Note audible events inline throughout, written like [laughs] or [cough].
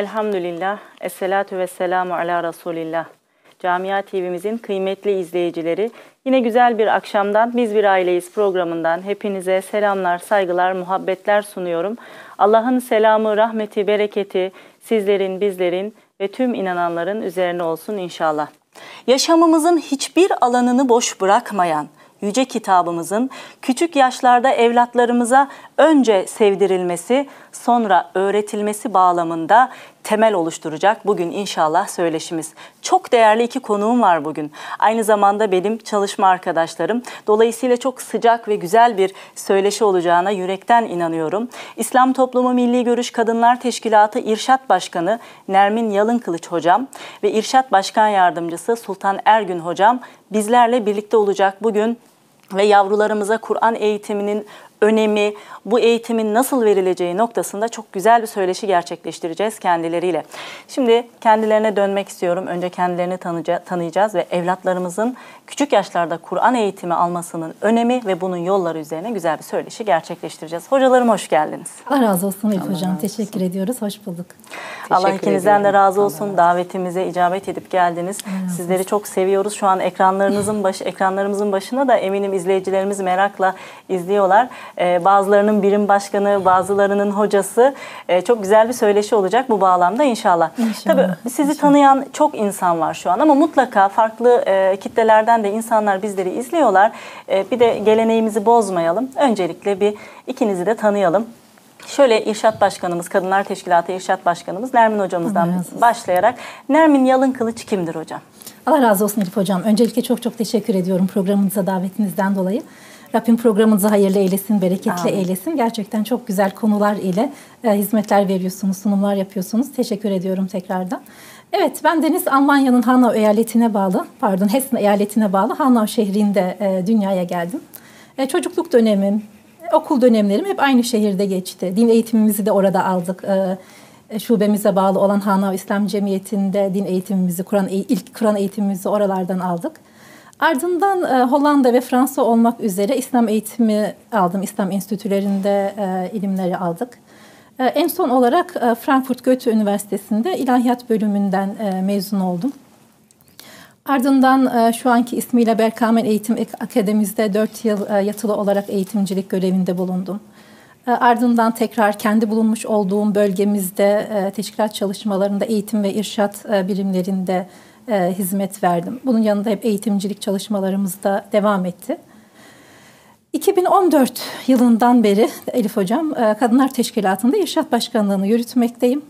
Elhamdülillah, Esselatu ve selamu ala Resulillah. Camia TV'mizin kıymetli izleyicileri, yine güzel bir akşamdan Biz Bir Aileyiz programından hepinize selamlar, saygılar, muhabbetler sunuyorum. Allah'ın selamı, rahmeti, bereketi sizlerin, bizlerin ve tüm inananların üzerine olsun inşallah. Yaşamımızın hiçbir alanını boş bırakmayan, yüce kitabımızın küçük yaşlarda evlatlarımıza önce sevdirilmesi, sonra öğretilmesi bağlamında temel oluşturacak bugün inşallah söyleşimiz. Çok değerli iki konuğum var bugün. Aynı zamanda benim çalışma arkadaşlarım. Dolayısıyla çok sıcak ve güzel bir söyleşi olacağına yürekten inanıyorum. İslam Toplumu Milli Görüş Kadınlar Teşkilatı İrşat Başkanı Nermin Yalınkılıç hocam ve İrşat Başkan Yardımcısı Sultan Ergün hocam bizlerle birlikte olacak bugün ve yavrularımıza Kur'an eğitiminin önemi, bu eğitimin nasıl verileceği noktasında çok güzel bir söyleşi gerçekleştireceğiz kendileriyle. Şimdi kendilerine dönmek istiyorum. Önce kendilerini tanıyacağız ve evlatlarımızın küçük yaşlarda Kur'an eğitimi almasının önemi ve bunun yolları üzerine güzel bir söyleşi gerçekleştireceğiz. Hocalarım hoş geldiniz. Allah razı olsun Elif Hocam. Teşekkür ediyoruz. Hoş bulduk. Allah Teşekkür ikinizden ediyorum. de razı olsun. Allah Davetimize icabet edip geldiniz. Allah Sizleri çok seviyoruz. Şu an ekranlarınızın baş, ekranlarımızın başına da eminim izleyicilerimiz merakla izliyorlar. Ee, bazılarının birim başkanı, bazılarının hocası. Ee, çok güzel bir söyleşi olacak bu bağlamda inşallah. inşallah. Tabii sizi inşallah. tanıyan çok insan var şu an ama mutlaka farklı e, kitlelerden de insanlar bizleri izliyorlar. E, bir de geleneğimizi bozmayalım. Öncelikle bir ikinizi de tanıyalım. Şöyle İrşat Başkanımız, Kadınlar Teşkilatı İrşat Başkanımız Nermin Hocamızdan başlayarak. Nermin Yalın Kılıç kimdir hocam? Allah razı olsun Elif Hocam. Öncelikle çok çok teşekkür ediyorum programınıza davetinizden dolayı. Rabbim programınızı hayırlı eylesin, bereketli Amin. eylesin. Gerçekten çok güzel konular ile e, hizmetler veriyorsunuz, sunumlar yapıyorsunuz. Teşekkür ediyorum tekrardan. Evet, ben Deniz Almanya'nın Hanau eyaletine bağlı, pardon Hessen eyaletine bağlı Hanau şehrinde e, dünyaya geldim. E, çocukluk dönemim, okul dönemlerim hep aynı şehirde geçti. Din eğitimimizi de orada aldık. E, e şubemize bağlı olan Hanau İslam Cemiyeti'nde din eğitimimizi, Kur'an ilk Kur'an eğitimimizi oralardan aldık. Ardından e, Hollanda ve Fransa olmak üzere İslam eğitimi aldım. İslam enstitülerinde e, ilimleri aldık. E, en son olarak Frankfurt Goethe Üniversitesi'nde ilahiyat bölümünden mezun oldum. Ardından şu anki ismiyle Berkamen Eğitim Akademisi'de 4 yıl yatılı olarak eğitimcilik görevinde bulundum. Ardından tekrar kendi bulunmuş olduğum bölgemizde teşkilat çalışmalarında eğitim ve irşat birimlerinde e, hizmet verdim. Bunun yanında hep eğitimcilik çalışmalarımız da devam etti. 2014 yılından beri Elif Hocam e, Kadınlar Teşkilatı'nda İrşat Başkanlığı'nı yürütmekteyim.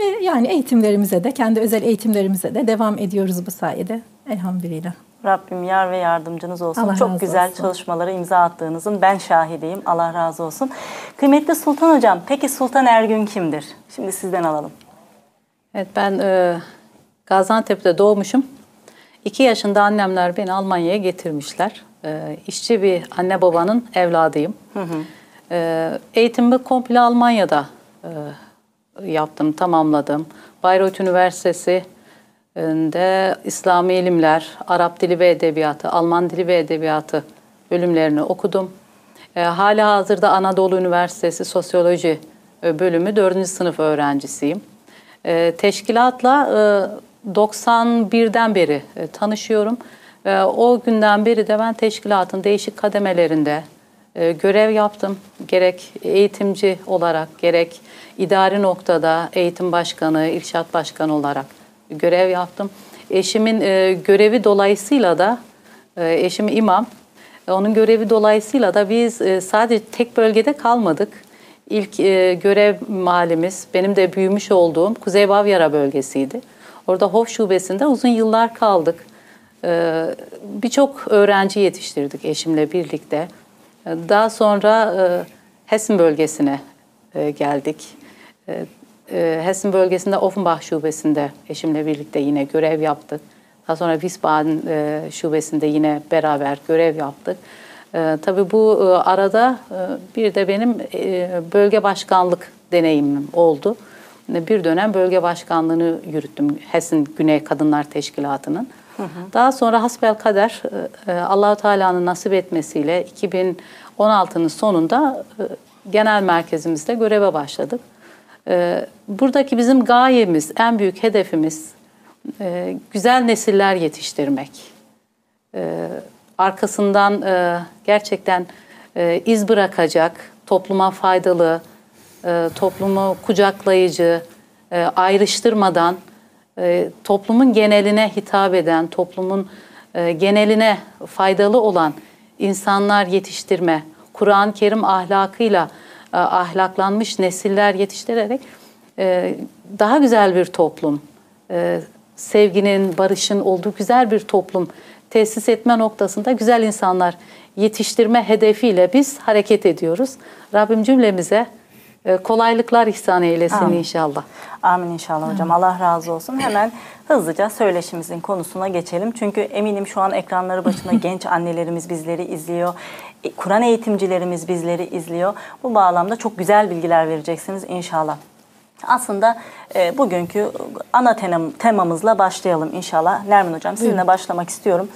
Ve yani eğitimlerimize de, kendi özel eğitimlerimize de devam ediyoruz bu sayede. Elhamdülillah. Rabbim yar ve yardımcınız olsun. Allah Çok güzel olsun. çalışmalara imza attığınızın ben şahidiyim. Allah razı olsun. Kıymetli Sultan Hocam, peki Sultan Ergün kimdir? Şimdi sizden alalım. Evet ben e, Gaziantep'te doğmuşum. İki yaşında annemler beni Almanya'ya getirmişler. E, işçi bir anne babanın evladıyım. Hı hı. E, eğitimimi komple Almanya'da e, yaptım, tamamladım. Bayreuth Üniversitesi de İslami ilimler, Arap dili ve edebiyatı, Alman dili ve edebiyatı bölümlerini okudum. E, hala hazırda Anadolu Üniversitesi Sosyoloji bölümü 4. sınıf öğrencisiyim. E, teşkilatla e, 91'den beri e, tanışıyorum. E, o günden beri de ben teşkilatın değişik kademelerinde e, görev yaptım. Gerek eğitimci olarak, gerek idari noktada eğitim başkanı, irşat başkanı olarak görev yaptım. Eşimin görevi dolayısıyla da, eşim imam, onun görevi dolayısıyla da biz sadece tek bölgede kalmadık. İlk görev mahallemiz benim de büyümüş olduğum Kuzey Bavyera bölgesiydi. Orada Hof Şubesi'nde uzun yıllar kaldık. E, Birçok öğrenci yetiştirdik eşimle birlikte. E, daha sonra e, Hessen bölgesine e, geldik. E, e, Hessen bölgesinde Offenbach şubesinde eşimle birlikte yine görev yaptık. Daha sonra Wiesbaden şubesinde yine beraber görev yaptık. Tabii bu arada bir de benim bölge başkanlık deneyimim oldu. Bir dönem bölge başkanlığını yürüttüm Hessen Güney Kadınlar Teşkilatı'nın. Hı hı. Daha sonra hasbel kader e, e Allahu Teala'nın nasip etmesiyle 2016'nın sonunda e, genel merkezimizde göreve başladık. Buradaki bizim gayemiz, en büyük hedefimiz güzel nesiller yetiştirmek. Arkasından gerçekten iz bırakacak, topluma faydalı, e, toplumu kucaklayıcı, e, ayrıştırmadan, e, toplumun geneline hitap eden, toplumun geneline faydalı olan insanlar yetiştirme, Kur'an-ı Kerim ahlakıyla ahlaklanmış nesiller yetiştirerek daha güzel bir toplum, sevginin, barışın olduğu güzel bir toplum tesis etme noktasında güzel insanlar yetiştirme hedefiyle biz hareket ediyoruz. Rabbim cümlemize kolaylıklar ihsan eylesin Amin. inşallah. Amin inşallah hocam. Allah razı olsun. Hemen hızlıca söyleşimizin konusuna geçelim. Çünkü eminim şu an ekranları başında [laughs] genç annelerimiz bizleri izliyor. E, Kur'an eğitimcilerimiz bizleri izliyor. Bu bağlamda çok güzel bilgiler vereceksiniz inşallah. Aslında e, bugünkü ana temamızla başlayalım inşallah. Nermin Hocam sizinle başlamak istiyorum.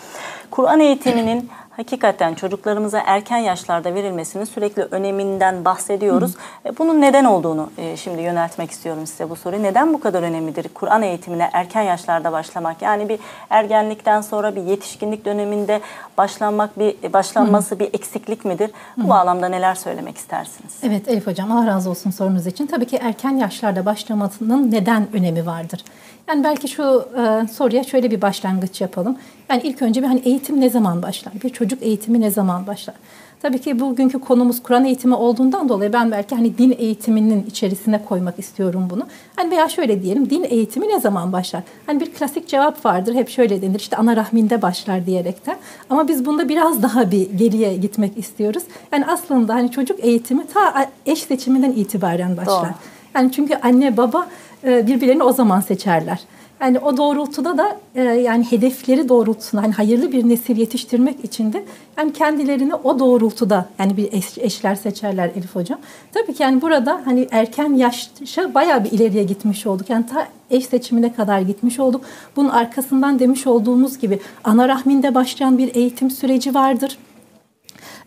Kur'an eğitiminin hakikaten çocuklarımıza erken yaşlarda verilmesinin sürekli öneminden bahsediyoruz. E, Bunun neden olduğunu e, şimdi yöneltmek istiyorum size bu soruyu. Neden bu kadar önemlidir Kur'an eğitimine erken yaşlarda başlamak? Yani bir ergenlikten sonra bir yetişkinlik döneminde başlanmak bir başlanması bir eksiklik midir? Bu bağlamda neler söylemek istersiniz? Evet Elif Hocam Allah razı olsun sorunuz için. Tabii ki erken yaşlarda başlamasının neden önemi vardır? Yani belki şu e, soruya şöyle bir başlangıç yapalım. Yani ilk önce bir hani eğitim ne zaman başlar? Bir çocuk eğitimi ne zaman başlar? Tabii ki bugünkü konumuz Kur'an eğitimi olduğundan dolayı ben belki hani din eğitiminin içerisine koymak istiyorum bunu. Hani veya şöyle diyelim din eğitimi ne zaman başlar? Hani bir klasik cevap vardır hep şöyle denir işte ana rahminde başlar diyerekten. Ama biz bunda biraz daha bir geriye gitmek istiyoruz. Yani aslında hani çocuk eğitimi ta eş seçiminden itibaren başlar. Doğru. Yani çünkü anne baba e, birbirlerini o zaman seçerler. Yani o doğrultuda da e, yani hedefleri doğrultusunda hani hayırlı bir nesil yetiştirmek için de yani kendilerini o doğrultuda yani bir eş, eşler seçerler Elif hocam. Tabii ki yani burada hani erken yaşa bayağı bir ileriye gitmiş olduk. Yani ta eş seçimine kadar gitmiş olduk. Bunun arkasından demiş olduğumuz gibi ana rahminde başlayan bir eğitim süreci vardır.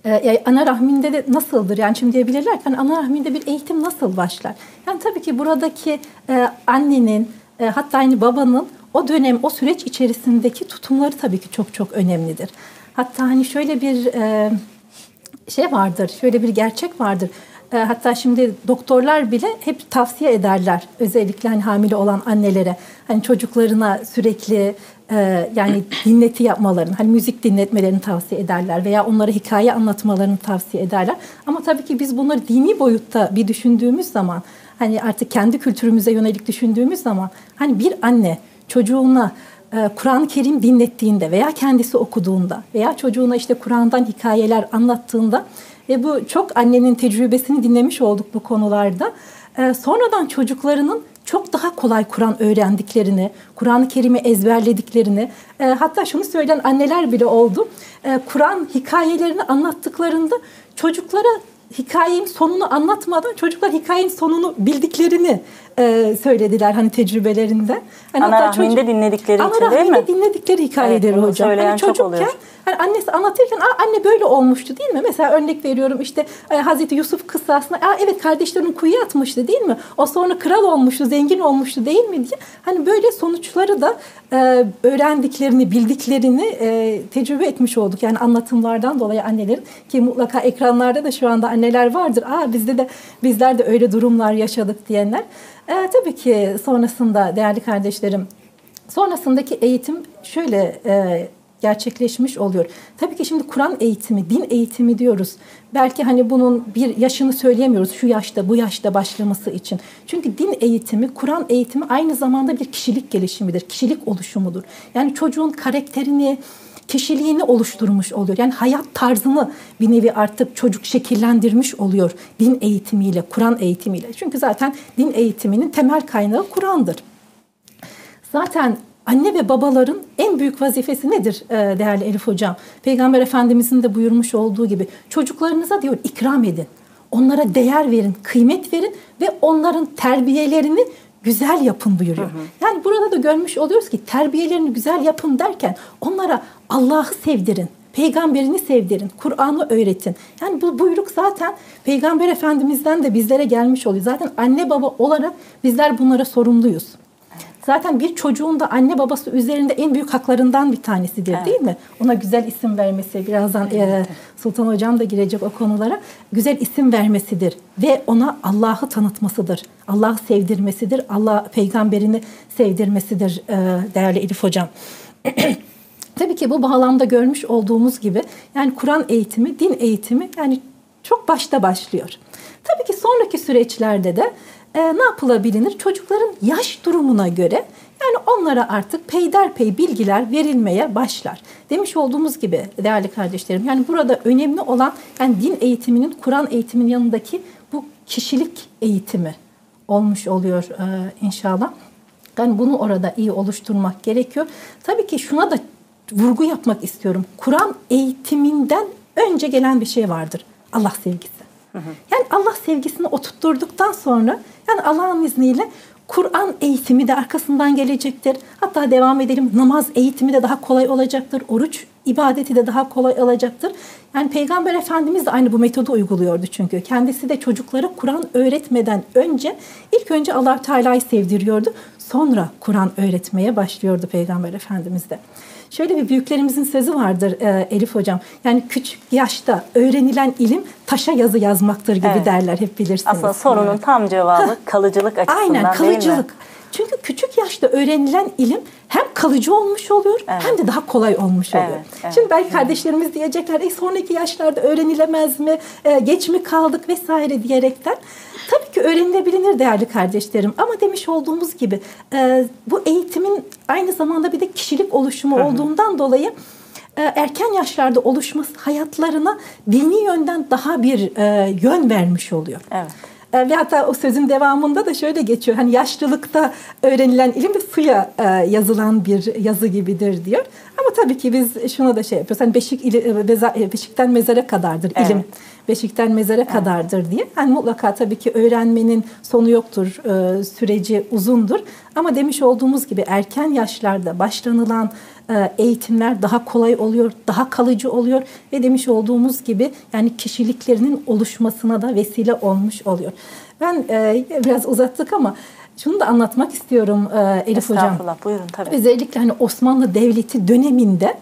Ee, ana rahminde de nasıldır? Yani şimdi diyebilirler ki hani ana rahminde bir eğitim nasıl başlar? Yani tabii ki buradaki e, annenin e, hatta aynı babanın o dönem, o süreç içerisindeki tutumları tabii ki çok çok önemlidir. Hatta hani şöyle bir e, şey vardır, şöyle bir gerçek vardır. E, hatta şimdi doktorlar bile hep tavsiye ederler özellikle hani hamile olan annelere hani çocuklarına sürekli e, yani dinleti yapmalarını, hani müzik dinletmelerini tavsiye ederler veya onlara hikaye anlatmalarını tavsiye ederler. Ama tabii ki biz bunları dini boyutta bir düşündüğümüz zaman hani artık kendi kültürümüze yönelik düşündüğümüz zaman hani bir anne çocuğuna e, Kur'an-ı Kerim dinlettiğinde veya kendisi okuduğunda veya çocuğuna işte Kur'an'dan hikayeler anlattığında ve bu çok annenin tecrübesini dinlemiş olduk bu konularda. E, sonradan çocuklarının çok daha kolay Kur'an öğrendiklerini, Kur'an-ı Kerim'i ezberlediklerini, e, hatta şunu söyleyen anneler bile oldu. E, Kur'an hikayelerini anlattıklarında çocuklara hikayenin sonunu anlatmadan çocuklar hikayenin sonunu bildiklerini e, söylediler hani tecrübelerinde. Hani ana rahminde dinledikleri ana için değil mi? rahminde dinledikleri hikayeleri Evet, hocam. Hani çocukken hani annesi anlatırken Aa, anne böyle olmuştu değil mi? Mesela örnek veriyorum işte e, Hazreti Yusuf kıssasına Aa, evet kardeşlerin kuyuya atmıştı değil mi? O sonra kral olmuştu, zengin olmuştu değil mi diye. Hani böyle sonuçları da e, öğrendiklerini, bildiklerini e, tecrübe etmiş olduk. Yani anlatımlardan dolayı annelerin ki mutlaka ekranlarda da şu anda anneler vardır. Aa bizde de bizler de öyle durumlar yaşadık diyenler. E, tabii ki sonrasında değerli kardeşlerim sonrasındaki eğitim şöyle e, gerçekleşmiş oluyor. Tabii ki şimdi Kur'an eğitimi, din eğitimi diyoruz. Belki hani bunun bir yaşını söyleyemiyoruz şu yaşta, bu yaşta başlaması için. Çünkü din eğitimi, Kur'an eğitimi aynı zamanda bir kişilik gelişimidir, kişilik oluşumudur. Yani çocuğun karakterini, kişiliğini oluşturmuş oluyor. Yani hayat tarzını bir nevi artık çocuk şekillendirmiş oluyor din eğitimiyle, Kur'an eğitimiyle. Çünkü zaten din eğitiminin temel kaynağı Kur'an'dır. Zaten anne ve babaların en büyük vazifesi nedir e, değerli Elif Hocam? Peygamber Efendimizin de buyurmuş olduğu gibi çocuklarınıza diyor ikram edin. Onlara değer verin, kıymet verin ve onların terbiyelerini güzel yapın buyuruyor. Hı hı. Yani burada da görmüş oluyoruz ki terbiyelerini güzel yapın derken onlara Allah'ı sevdirin. Peygamberini sevdirin, Kur'an'ı öğretin. Yani bu buyruk zaten Peygamber Efendimiz'den de bizlere gelmiş oluyor. Zaten anne baba olarak bizler bunlara sorumluyuz. Zaten bir çocuğun da anne babası üzerinde en büyük haklarından bir tanesidir değil mi? Ona güzel isim vermesi, birazdan e, Sultan Hocam da girecek o konulara. Güzel isim vermesidir ve ona Allah'ı tanıtmasıdır. Allah'ı sevdirmesidir. Allah peygamberini sevdirmesidir e, değerli Elif Hocam. [clears throat] Tabii ki bu bağlamda görmüş olduğumuz gibi yani Kur'an eğitimi, din eğitimi yani çok başta başlıyor. Tabii ki sonraki süreçlerde de e, ne yapılabilir? Çocukların yaş durumuna göre yani onlara artık peyderpey bilgiler verilmeye başlar. Demiş olduğumuz gibi değerli kardeşlerim yani burada önemli olan yani din eğitiminin Kur'an eğitiminin yanındaki bu kişilik eğitimi olmuş oluyor e, inşallah. Yani bunu orada iyi oluşturmak gerekiyor. Tabii ki şuna da vurgu yapmak istiyorum. Kur'an eğitiminden önce gelen bir şey vardır. Allah sevgisi. Yani Allah sevgisini oturtturduktan sonra yani Allah'ın izniyle Kur'an eğitimi de arkasından gelecektir. Hatta devam edelim namaz eğitimi de daha kolay olacaktır. Oruç ibadeti de daha kolay olacaktır. Yani Peygamber Efendimiz de aynı bu metodu uyguluyordu çünkü. Kendisi de çocuklara Kur'an öğretmeden önce ilk önce Allah Teala'yı sevdiriyordu. Sonra Kur'an öğretmeye başlıyordu Peygamber Efendimiz de. Şöyle bir büyüklerimizin sözü vardır e, Elif Hocam. Yani küçük yaşta öğrenilen ilim taşa yazı yazmaktır gibi Evet. derler hep bilirsiniz. Aslında sorunun tam cevabı kalıcılık açısından Aynen değil mi? Çünkü küçük yaşta öğrenilen ilim hem kalıcı olmuş oluyor hem de daha kolay olmuş oluyor. Evet, evet. Şimdi belki kardeşlerimiz diyecekler e sonraki yaşlarda öğrenilemez mi, e, geç mi kaldık vesaire diyerekten. Tabii ki öğrenilebilir değerli kardeşlerim ama demiş olduğumuz gibi e, bu eğitimin aynı zamanda bir de kişilik oluşumu olduğundan dolayı e, erken yaşlarda oluşması hayatlarına dini yönden daha bir e, yön vermiş oluyor. Evet. E, Ve hatta o sözün devamında da şöyle geçiyor. Hani yaşlılıkta öğrenilen ilim suya e, yazılan bir yazı gibidir diyor. Ama tabii ki biz şuna da şey yapıyoruz. Hani beşik ili, e, meza- e, beşikten mezara kadardır ilim. Beşikten mezara kadardır diye. Yani mutlaka tabii ki öğrenmenin sonu yoktur. e, süreci uzundur. Ama demiş olduğumuz gibi erken yaşlarda başlanılan e, eğitimler daha kolay oluyor, daha kalıcı oluyor ve demiş olduğumuz gibi yani kişiliklerinin oluşmasına da vesile olmuş oluyor. Ben e, biraz uzattık ama şunu da anlatmak istiyorum e, Elif Hocam. Estağfurullah buyurun tabii. Özellikle hani Osmanlı Devleti döneminde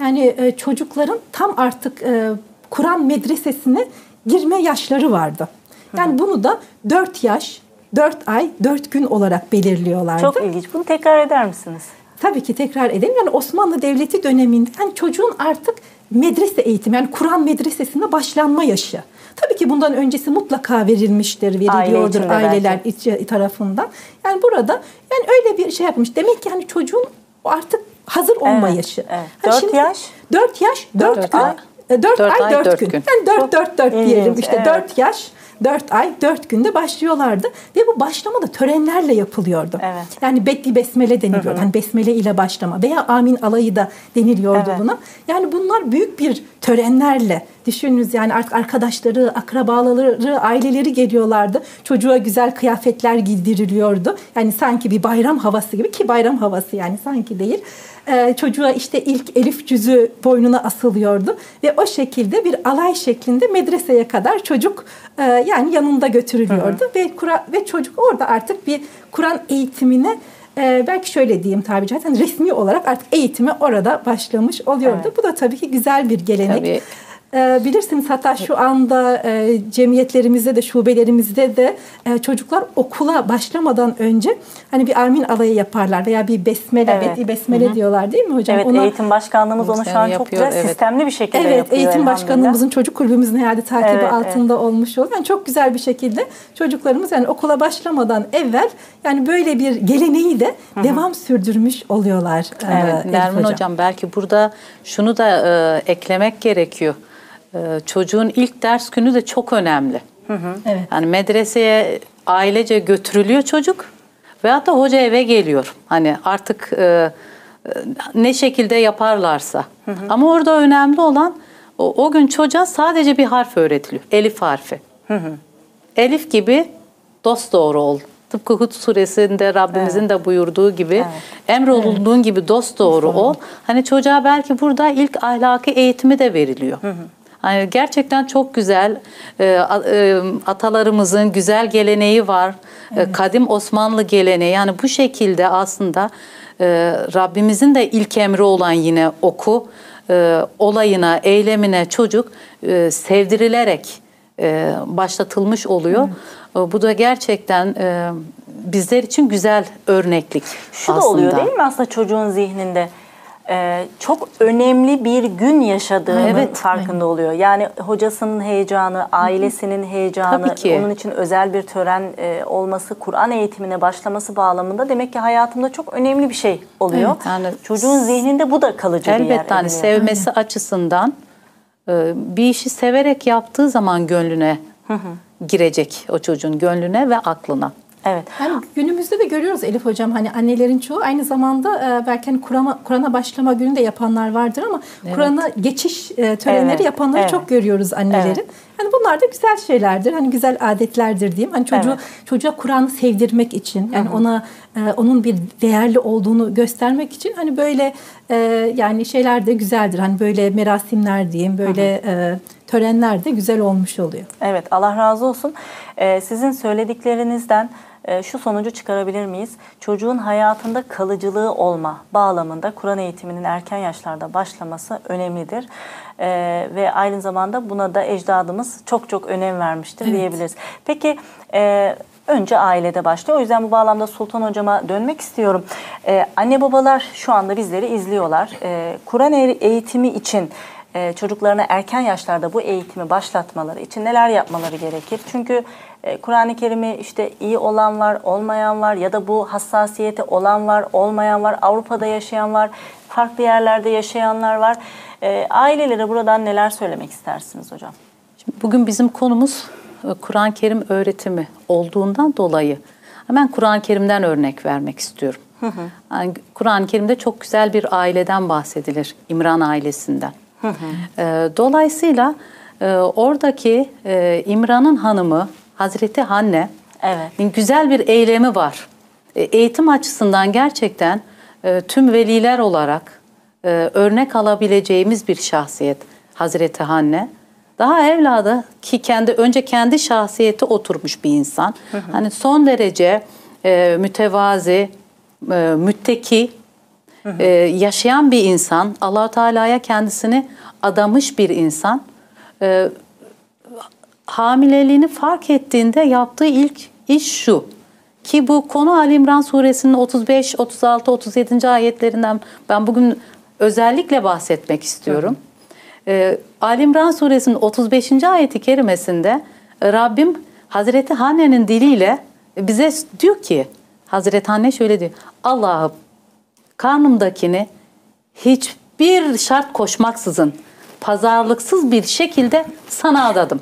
yani e, çocukların tam artık e, Kur'an medresesine girme yaşları vardı. Yani bunu da 4 yaş, 4 ay, 4 gün olarak belirliyorlardı. Çok ilginç. Bunu tekrar eder misiniz? Tabii ki tekrar edelim. Yani Osmanlı Devleti döneminde yani çocuğun artık medrese eğitimi yani Kur'an medresesine başlanma yaşı. Tabii ki bundan öncesi mutlaka verilmiştir, veriliyordur içinde aileler içi tarafından. Yani burada yani öyle bir şey yapmış. Demek ki yani çocuğun artık hazır olma Evet, yaşı. evet. Hani Dört şimdi yaş? 4 yaş, 4 Dört gün. ay. 4 Dört ay, ay, 4 dört gün. gün. Yani 4 4 4 diyelim işte evet. 4 yaş 4 ay 4 günde başlıyorlardı ve bu başlama da törenlerle yapılıyordu. Evet. Yani bekli besmele deniliyor. Yani besmele ile başlama veya amin alayı da deniliyordu Evet. buna. Yani bunlar büyük bir törenlerle düşününüz yani artık arkadaşları, akrabaları, aileleri geliyorlardı. Çocuğa güzel kıyafetler giydiriliyordu. Yani sanki bir bayram havası gibi ki bayram havası yani sanki değil. Ee, çocuğa işte ilk elif cüzü boynuna asılıyordu ve o şekilde bir alay şeklinde medreseye kadar çocuk e, yani yanında götürülüyordu ve Kur'an ve çocuk orada artık bir Kur'an eğitimine e, belki şöyle diyeyim tabi zaten resmi olarak artık eğitimi orada başlamış oluyordu. Evet. Bu da tabii ki güzel bir gelenek. Tabii. E, bilirsiniz hatta şu anda e, cemiyetlerimizde de şubelerimizde de e, çocuklar okula başlamadan önce hani bir amin alayı yaparlar veya bir besmele, Evet. bir besmele diyorlar değil mi hocam? Evet Ona- eğitim başkanlığımız onu şu an Yani çok yapıyor, güzel evet. sistemli bir şekilde Evet, yapıyor. eğitim elhamdülillah. başkanlığımızın çocuk kulübümüzün herhalde takibi Evet, altında olmuş oldu. Yani çok güzel bir şekilde çocuklarımız yani okula başlamadan evvel yani böyle bir geleneği de devam sürdürmüş oluyorlar. e, Evet, Nermin hocam. belki burada şunu da e, eklemek gerekiyor. E, çocuğun ilk ders günü de çok önemli. Evet. Yani medreseye ailece götürülüyor çocuk veyahut da hoca eve geliyor. Hani artık e, e, ne şekilde yaparlarsa. Ama orada önemli olan o, o gün çocuğa sadece bir harf öğretiliyor. Elif harfi. Elif gibi dost doğru ol Tıpkı Hud suresinde Rabbimizin de buyurduğu gibi emrolunduğun gibi dost doğru ol. Hani çocuğa belki burada ilk ahlaki eğitimi de veriliyor. Hani gerçekten çok güzel e, e, atalarımızın güzel geleneği var. E, kadim Osmanlı geleneği. Yani bu şekilde aslında e, Rabbimizin de ilk emri olan yine oku e, olayına, eylemine çocuk e, sevdirilerek e, başlatılmış oluyor. E, Bu da gerçekten e, bizler için güzel örneklik Şu aslında. da oluyor değil mi aslında çocuğun zihninde? Ee, çok önemli bir gün yaşadığının Evet. farkında oluyor. Yani hocasının heyecanı, ailesinin heyecanı, Tabii ki. onun için özel bir tören e, olması, Kur'an eğitimine başlaması bağlamında demek ki hayatımda çok önemli bir şey oluyor. Evet, yani Çocuğun zihninde bu da kalıcı bir yer Elbette hani sevmesi açısından e, bir işi severek yaptığı zaman gönlüne girecek o çocuğun gönlüne ve aklına. Evet. Yani günümüzde de görüyoruz Elif Hocam hani annelerin çoğu aynı zamanda e, belki hani Kur'an'a Kur'an'a başlama günü de yapanlar vardır ama Kur'an'a geçiş e, törenleri Evet, yapanları evet. çok görüyoruz annelerin. Evet. Hani bunlar da güzel şeylerdir. Hani güzel adetlerdir diyeyim. Hani çocuğu Evet. çocuğa Kur'an'ı sevdirmek için yani ona e, onun bir değerli olduğunu göstermek için hani böyle e, yani şeyler de güzeldir. Hani böyle merasimler diyeyim, böyle e, törenler de güzel olmuş oluyor. Evet Allah razı olsun. Ee, sizin söylediklerinizden e, şu sonucu çıkarabilir miyiz? Çocuğun hayatında kalıcılığı olma bağlamında Kur'an eğitiminin erken yaşlarda başlaması önemlidir. Ee, ve aynı zamanda buna da ecdadımız çok çok önem vermiştir diyebiliriz. Peki e, önce ailede başlıyor. O yüzden bu bağlamda Sultan Hocama dönmek istiyorum. Ee, anne babalar şu anda bizleri izliyorlar. Ee, Kur'an e- eğitimi için e, çocuklarına erken yaşlarda bu eğitimi başlatmaları için neler yapmaları gerekir? Çünkü e, Kur'an-ı Kerim'i işte iyi olan var, olmayan var ya da bu hassasiyeti olan var, olmayan var, Avrupa'da yaşayan var, farklı yerlerde yaşayanlar var. E, ailelere buradan neler söylemek istersiniz hocam? Şimdi bugün bizim konumuz e, Kur'an-ı Kerim öğretimi olduğundan dolayı hemen Kur'an-ı Kerim'den örnek vermek istiyorum. Yani Kur'an-ı Kerim'de çok güzel bir aileden bahsedilir, İmran ailesinden. E, Dolayısıyla e, oradaki e, İmran'ın hanımı Hazreti Hanne Evet. güzel bir eylemi var. E, Eğitim açısından gerçekten e, tüm veliler olarak e, örnek alabileceğimiz bir şahsiyet Hazreti Hanne. Daha evladı ki kendi önce kendi şahsiyeti oturmuş bir insan. Hani son derece e, mütevazi, e, mütteki, e, yaşayan bir insan. Allahu Teala'ya kendisini adamış bir insan. E, hamileliğini fark ettiğinde yaptığı ilk iş şu. Ki bu konu Ali İmran suresinin 35, 36, 37. ayetlerinden ben bugün özellikle bahsetmek istiyorum. Ee, Ali İmran suresinin 35. ayeti kerimesinde e, Rabbim Hazreti Hanne'nin diliyle bize diyor ki Hazreti Hanne şöyle diyor. Allah'ım karnımdakini hiçbir şart koşmaksızın pazarlıksız bir şekilde sana adadım.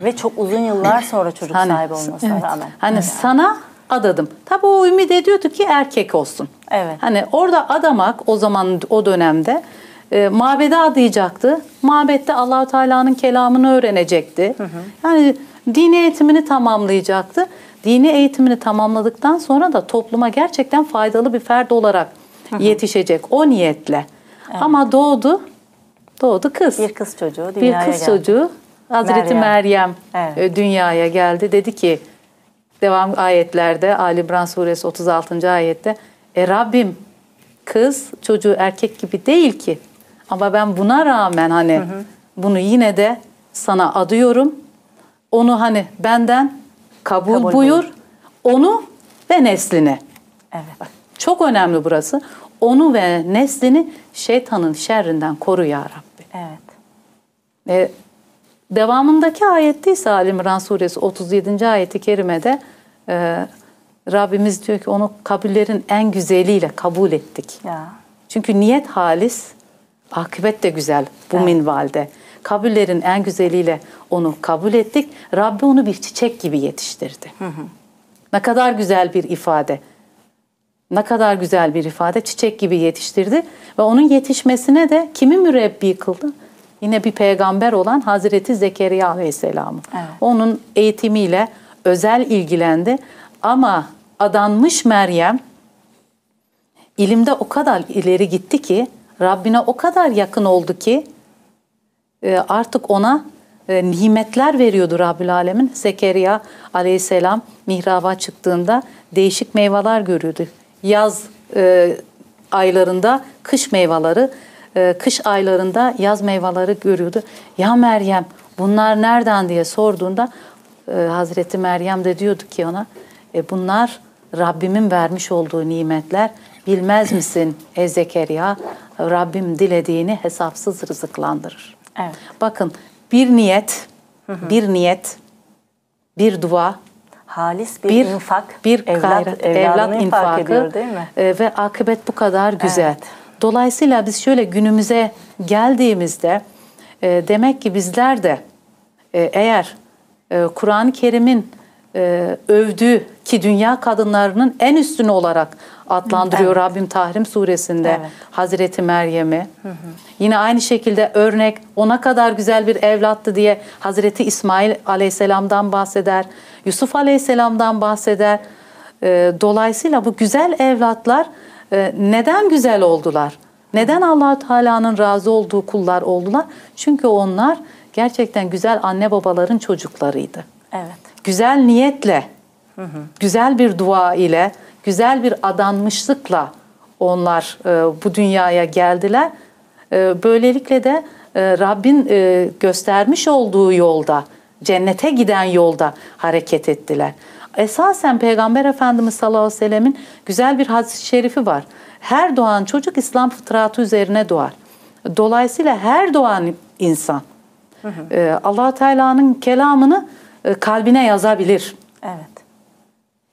Ve çok uzun yıllar sonra çocuk Hani, sahibi olmasına evet. rağmen. Hani sana adadım. Tabii o ümit ediyordu ki erkek olsun. Evet. Hani orada adamak o zaman o dönemde e, mabede adayacaktı. Mabette Allahu Teala'nın kelamını öğrenecekti. Yani dini eğitimini tamamlayacaktı. Dini eğitimini tamamladıktan sonra da topluma gerçekten faydalı bir fert olarak yetişecek o niyetle. Ama doğdu. Doğdu kız. Bir kız çocuğu Bir dünyaya kız geldi. çocuğu Hazreti Meryem. Meryem, Evet. e, dünyaya geldi. Dedi ki devam ayetlerde Ali İmran suresi 36. ayette e Rabbim kız çocuğu erkek gibi değil ki. Ama ben buna rağmen hani bunu yine de sana adıyorum. Onu hani benden kabul, Kabul buyur. buyur. Onu ve neslini. Evet. Çok önemli burası. Onu ve neslini şeytanın şerrinden koru ya Rabbi. Evet. E, devamındaki ayette ise Ali İmran suresi 37. ayeti kerimede e, Rabbimiz diyor ki onu kabullerin en güzeliyle kabul ettik. Ya. Çünkü niyet halis, akıbet de güzel bu Evet. minvalde. Kabullerin en güzeliyle onu kabul ettik. Rabbi onu bir çiçek gibi yetiştirdi. Ne kadar güzel bir ifade. Ne kadar güzel bir ifade. Çiçek gibi yetiştirdi. Ve onun yetişmesine de kimi mürebbi kıldı? Yine bir peygamber olan Hazreti Zekeriya Aleyhisselam'ı. Evet. Onun eğitimiyle özel ilgilendi. Ama adanmış Meryem ilimde o kadar ileri gitti ki Rabbine o kadar yakın oldu ki e, artık ona e, nimetler veriyordu Rabbül Alemin. Zekeriya aleyhisselam mihraba çıktığında değişik meyveler görüyordu. Yaz e, aylarında kış meyveleri, e, kış aylarında yaz meyveleri görüyordu. Ya Meryem bunlar nereden diye sorduğunda e, Hazreti Meryem de diyordu ki ona e, bunlar Rabbimin vermiş olduğu nimetler. Bilmez misin ey Zekeriya? Rabbim dilediğini hesapsız rızıklandırır. Evet. Bakın bir niyet, bir niyet, bir dua, Halis bir, bir infak, bir evlat, gayret, evlat infak infakı ediyor değil mi? e, ve akıbet bu kadar güzel. Evet. Dolayısıyla biz şöyle günümüze geldiğimizde e, demek ki bizler de e, eğer e, Kur'an-ı Kerim'in e, övdüğü ki dünya kadınlarının en üstünü olarak adlandırıyor Evet. Rabbim Tahrim suresinde Evet. Hazreti Meryem'i. Yine aynı şekilde örnek ona kadar güzel bir evlattı diye Hazreti İsmail Aleyhisselam'dan bahseder. Yusuf Aleyhisselam'dan bahseder. E, dolayısıyla bu güzel evlatlar e, neden güzel oldular? Neden allah Teala'nın razı olduğu kullar oldular? Çünkü onlar gerçekten güzel anne babaların çocuklarıydı Evet. güzel niyetle, güzel bir dua ile, güzel bir adanmışlıkla onlar e, bu dünyaya geldiler. E, böylelikle de e, Rabbin e, göstermiş olduğu yolda, cennete giden yolda hareket ettiler. Esasen Peygamber Efendimiz sallallahu aleyhi ve sellemin güzel bir hadis-i şerifi var. Her doğan çocuk İslam fıtratı üzerine doğar. Dolayısıyla her doğan insan e, allah Teala'nın kelamını e, kalbine yazabilir. Evet.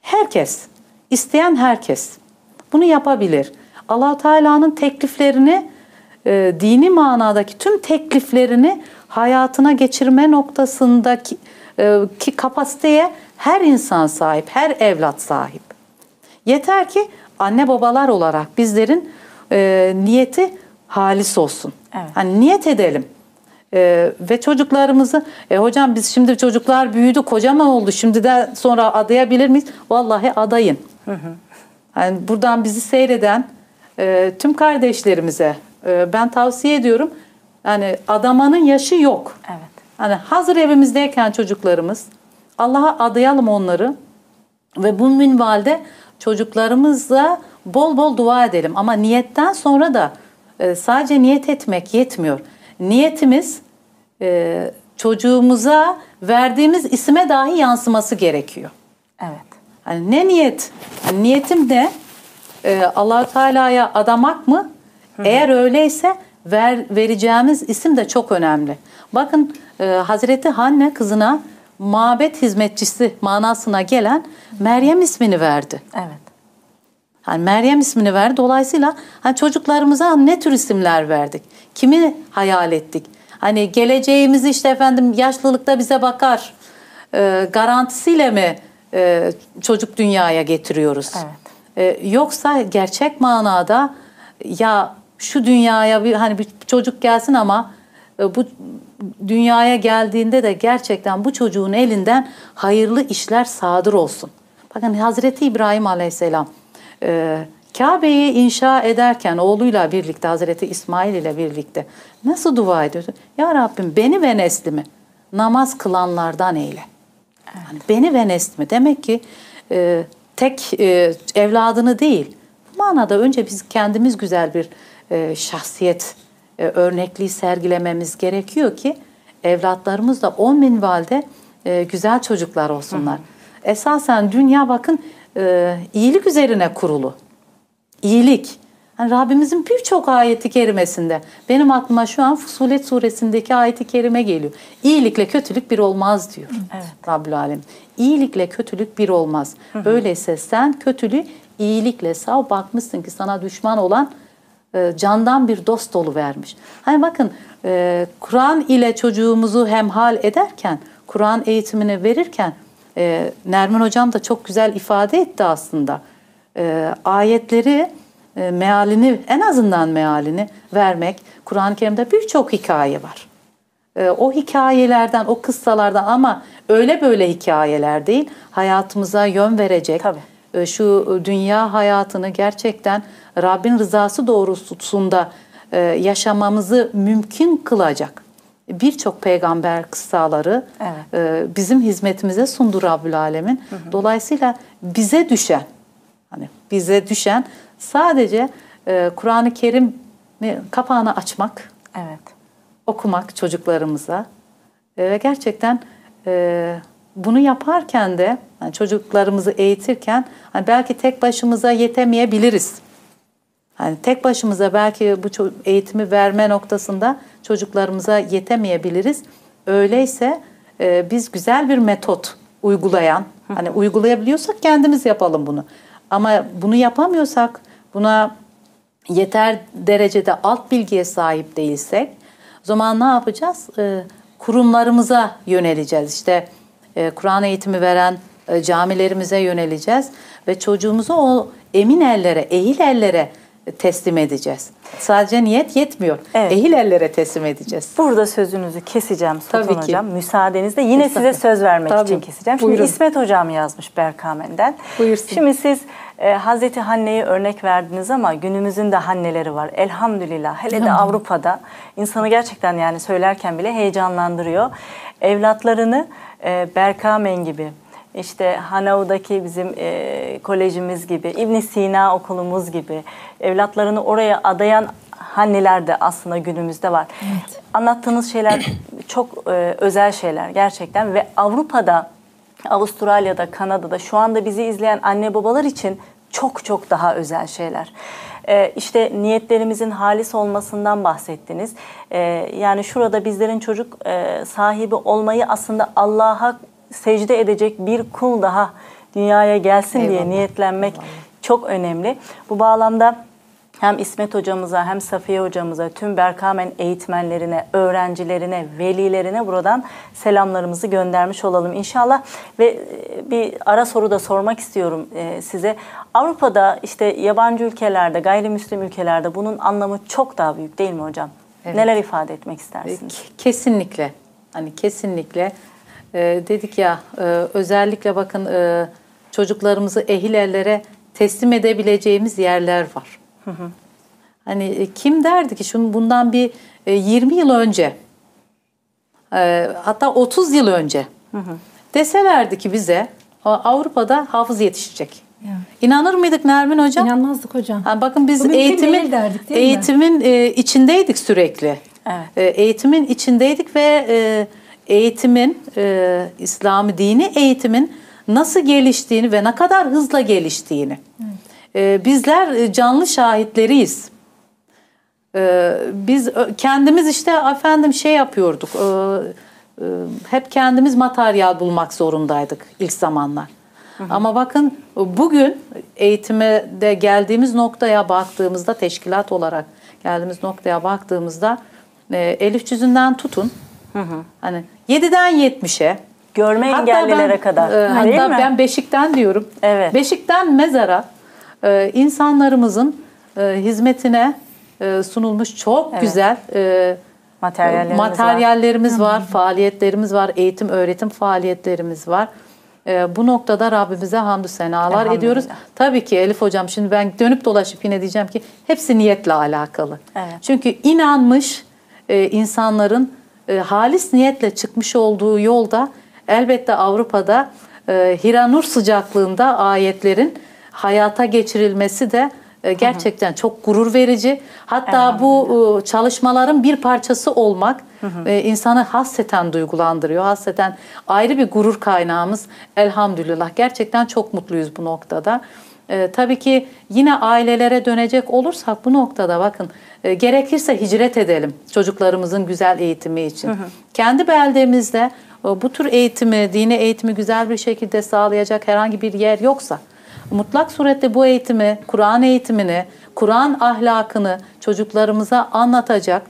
Herkes, isteyen herkes bunu yapabilir. allah Teala'nın tekliflerini, e, dini manadaki tüm tekliflerini hayatına geçirme noktasındaki e, ki kapasiteye her insan sahip, her evlat sahip. Yeter ki anne babalar olarak bizlerin e, niyeti halis olsun. Evet. Hani niyet edelim. E, ve çocuklarımızı, e, hocam biz şimdi çocuklar büyüdü, kocaman oldu. Şimdi de sonra adayabilir miyiz? Vallahi adayın. Yani buradan bizi seyreden e, tüm kardeşlerimize e, ben tavsiye ediyorum. Yani adamanın yaşı yok. Evet. Hani hazır evimizdeyken çocuklarımız Allah'a adayalım onları ve bu minvalde çocuklarımızla bol bol dua edelim. Ama niyetten sonra da e, sadece niyet etmek yetmiyor. Niyetimiz e, çocuğumuza verdiğimiz isime dahi yansıması gerekiyor. Evet. Hani ne niyet? Hani niyetim de e, allah Teala'ya adamak mı? Eğer öyleyse ver, vereceğimiz isim de çok önemli. Bakın e, Hazreti Hanne kızına mabet hizmetçisi manasına gelen Meryem ismini verdi. Evet. Hani Meryem ismini verdi. Dolayısıyla hani çocuklarımıza ne tür isimler verdik? Kimi hayal ettik? Hani geleceğimizi işte efendim yaşlılıkta bize bakar e, garantisiyle mi e, çocuk dünyaya getiriyoruz? Evet. E, yoksa gerçek manada ya şu dünyaya bir hani bir çocuk gelsin ama e, bu dünyaya geldiğinde de gerçekten bu çocuğun elinden hayırlı işler sadır olsun. Bakın Hazreti İbrahim Aleyhisselam e, Kabe'yi inşa ederken oğluyla birlikte Hazreti İsmail ile birlikte nasıl dua ediyordu? Ya Rabbim beni ve neslimi namaz kılanlardan eyle. Yani beni ve neslimi demek ki e, tek e, evladını değil. Bu manada önce biz kendimiz güzel bir e, şahsiyet e, örnekliği sergilememiz gerekiyor ki evlatlarımız da on minvalde e, güzel çocuklar olsunlar. Esasen dünya bakın e, iyilik üzerine kurulu. İyilik. Yani Rabbimizin birçok ayeti kerimesinde benim aklıma şu an Fusulet suresindeki ayeti kerime geliyor. İyilikle kötülük bir olmaz diyor. Evet. Rabbül Alem. İyilikle kötülük bir olmaz. Öyleyse sen kötülüğü iyilikle sav bakmışsın ki sana düşman olan e, candan bir dost dolu vermiş. Hani bakın e, Kur'an ile çocuğumuzu hemhal ederken, Kur'an eğitimini verirken e, Nermin Hocam da çok güzel ifade etti aslında. E, ayetleri e, mealini en azından mealini vermek. Kur'an-ı Kerim'de birçok hikaye var. e, o hikayelerden, o kıssalardan ama öyle böyle hikayeler değil, hayatımıza yön verecek, Tabii. şu dünya hayatını gerçekten Rabbin rızası doğrultusunda e, yaşamamızı mümkün kılacak birçok peygamber kıssaları Evet. e, bizim hizmetimize sundu Rabbül Alemin. Dolayısıyla bize düşen, hani bize düşen sadece e, Kur'an-ı Kerim kapağını açmak, Evet. okumak çocuklarımıza E, ve gerçekten e, bunu yaparken de yani çocuklarımızı eğitirken hani belki tek başımıza yetemeyebiliriz. Hani tek başımıza belki bu eğitimi verme noktasında çocuklarımıza yetemeyebiliriz. Öyleyse e, biz güzel bir metot uygulayan, hani uygulayabiliyorsak kendimiz yapalım bunu. Ama bunu yapamıyorsak, buna yeter derecede alt bilgiye sahip değilsek, o zaman ne yapacağız? E, kurumlarımıza yöneleceğiz. İşte e, Kur'an eğitimi veren e, camilerimize yöneleceğiz ve çocuğumuzu o emin ellere, ehil ellere teslim edeceğiz. Sadece niyet yetmiyor. Evet. Ehil ellere teslim edeceğiz. Burada sözünüzü keseceğim Sultan Tabii ki. Hocam. Müsaadenizle yine size söz vermek Tabii. için keseceğim. Şimdi Buyurun. İsmet Hocam yazmış Berkamen'den. Buyursun. Şimdi siz e, Hazreti Hanne'yi örnek verdiniz ama günümüzün de Hanneleri var. Elhamdülillah. Hele de Avrupa'da insanı gerçekten yani söylerken bile heyecanlandırıyor. Evlatlarını e, Berkamen gibi işte Hanav'daki bizim e, kolejimiz gibi, İbn Sina okulumuz gibi evlatlarını oraya adayan hanneler de aslında günümüzde var. Anlattığınız şeyler [clears throat] çok e, özel şeyler gerçekten ve Avrupa'da, Avustralya'da, Kanada'da şu anda bizi izleyen anne babalar için çok çok daha özel şeyler. Ee, işte niyetlerimizin halis olmasından bahsettiniz. Ee, yani şurada bizlerin çocuk e, sahibi olmayı aslında Allah'a secde edecek bir kul daha dünyaya gelsin diye Eyvallah. niyetlenmek çok önemli. Bu bağlamda hem İsmet hocamıza hem Safiye hocamıza, tüm Berkamen eğitmenlerine, öğrencilerine, velilerine buradan selamlarımızı göndermiş olalım inşallah. Ve e, bir ara soru da sormak istiyorum e, size. Avrupa'da işte yabancı ülkelerde, gayrimüslim ülkelerde bunun anlamı çok daha büyük değil mi hocam? Evet. Neler ifade etmek istersiniz? Ke- Kesinlikle. Hani kesinlikle e, dedik ya e, özellikle bakın e, çocuklarımızı ehil ellere teslim edebileceğimiz yerler var. Hani e, kim derdi ki şunu bundan bir e, 20 yıl önce e, hatta 30 yıl önce deselerdi ki bize "A- Avrupa'da hafız yetişecek. Ya. İnanır mıydık Nermin hocam? İnanmazdık hocam. Ha, bakın biz Bu mümkün eğitimin değil derdik, değil mi? eğitimin e, içindeydik sürekli. Evet. E, eğitimin içindeydik ve e, eğitimin e, İslami dini eğitimin nasıl geliştiğini ve ne kadar hızla geliştiğini e, bizler e, canlı şahitleriyiz. E, biz kendimiz işte efendim şey yapıyorduk. e, e, hep kendimiz materyal bulmak zorundaydık ilk zamanlar. Ama bakın bugün eğitime de geldiğimiz noktaya baktığımızda teşkilat olarak geldiğimiz noktaya baktığımızda e, Elif cüzünden tutun. Hani 7'den 70'e Görme engellilere ben, kadar. e, değil hatta mi? ben Beşik'ten diyorum. Evet. Beşik'ten mezara e, insanlarımızın e, hizmetine e, sunulmuş çok Evet. güzel e, Materyallerimiz var. materyallerimiz var, faaliyetlerimiz var, eğitim öğretim faaliyetlerimiz var. E, bu noktada Rabbimize hamdü senalar ediyoruz. Tabii ki Elif hocam şimdi ben dönüp dolaşıp yine diyeceğim ki hepsi niyetle alakalı. Evet. Çünkü inanmış e, insanların e, halis niyetle çıkmış olduğu yolda elbette Avrupa'da e, Hiranur sıcaklığında ayetlerin hayata geçirilmesi de e, gerçekten çok gurur verici. Hatta bu e, çalışmaların bir parçası olmak e, insanı hasreten duygulandırıyor. Hasreten ayrı bir gurur kaynağımız elhamdülillah. Gerçekten çok mutluyuz bu noktada. E, tabii ki yine ailelere dönecek olursak bu noktada bakın e, gerekirse hicret edelim çocuklarımızın güzel eğitimi için. Kendi beldemizde e, bu tür eğitimi, dini eğitimi güzel bir şekilde sağlayacak herhangi bir yer yoksa mutlak surette bu eğitimi, Kur'an eğitimini, Kur'an ahlakını çocuklarımıza anlatacak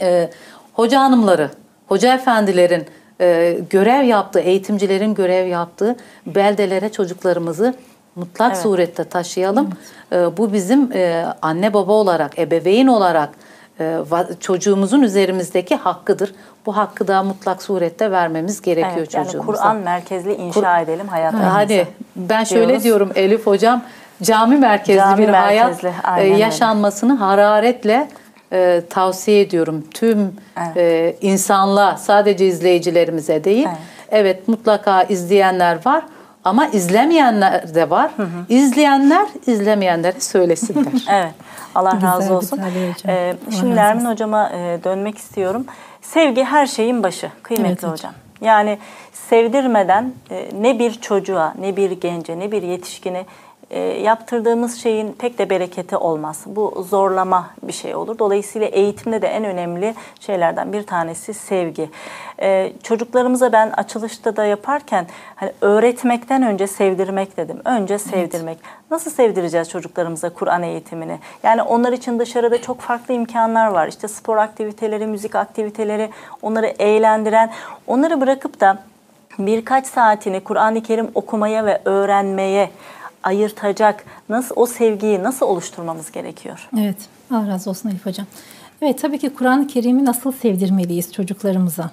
e, hoca hanımları, hoca efendilerin e, görev yaptığı, eğitimcilerin görev yaptığı beldelere çocuklarımızı mutlak Evet. surette taşıyalım. E, bu bizim e, anne baba olarak, ebeveyn olarak e, çocuğumuzun üzerimizdeki hakkıdır. Bu hakkı da mutlak surette vermemiz gerekiyor Evet, yani çocuğumuza. Kur'an merkezli inşa edelim hayatlarımızı. Hani ben şöyle diyoruz. diyorum Elif hocam cami merkezli Cami bir merkezli, hayat e, öyle. yaşanmasını hararetle e, tavsiye ediyorum tüm Evet. e, insanlığa sadece izleyicilerimize değil. Evet. Evet. mutlaka izleyenler var ama izlemeyenler de var. İzleyenler izlemeyenlere söylesinler. [laughs] Evet. Allah Güzel razı olsun. Ee, Allah şimdi razı Nermin olsun. hocama e, dönmek istiyorum. Sevgi her şeyin başı kıymetli Evet hocam. hocam. Yani sevdirmeden e, ne bir çocuğa, ne bir gence, ne bir yetişkine e, yaptırdığımız şeyin pek de bereketi olmaz. Bu zorlama bir şey olur. Dolayısıyla eğitimde de en önemli şeylerden bir tanesi sevgi. E, çocuklarımıza ben açılışta da yaparken hani öğretmekten önce sevdirmek dedim. Önce sevdirmek. Nasıl sevdireceğiz çocuklarımıza Kur'an eğitimini? Yani onlar için dışarıda çok farklı imkanlar var. İşte spor aktiviteleri, müzik aktiviteleri, onları eğlendiren, onları bırakıp da birkaç saatini Kur'an-ı Kerim okumaya ve öğrenmeye ayırtacak nasıl o sevgiyi nasıl oluşturmamız gerekiyor? Evet, Allah razı olsun Elif Hocam. Evet, tabii ki Kur'an-ı Kerim'i nasıl sevdirmeliyiz çocuklarımıza?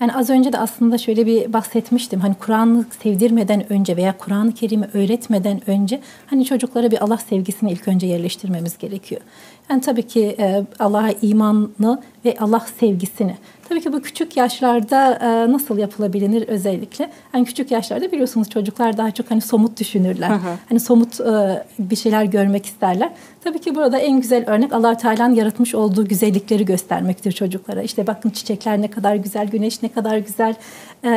Yani az önce de aslında şöyle bir bahsetmiştim. Hani Kur'an'ı sevdirmeden önce veya Kur'an-ı Kerim'i öğretmeden önce hani çocuklara bir Allah sevgisini ilk önce yerleştirmemiz gerekiyor. Yani tabii ki e, Allah'a imanı ve Allah sevgisini. Tabii ki bu küçük yaşlarda e, nasıl yapılabilir özellikle? Hani küçük yaşlarda biliyorsunuz çocuklar daha çok hani somut düşünürler. Hani somut e, bir şeyler görmek isterler. Tabii ki burada en güzel örnek Allah Teala'nın yaratmış olduğu güzellikleri göstermektir çocuklara. İşte bakın çiçekler ne kadar güzel, güneş ne kadar güzel,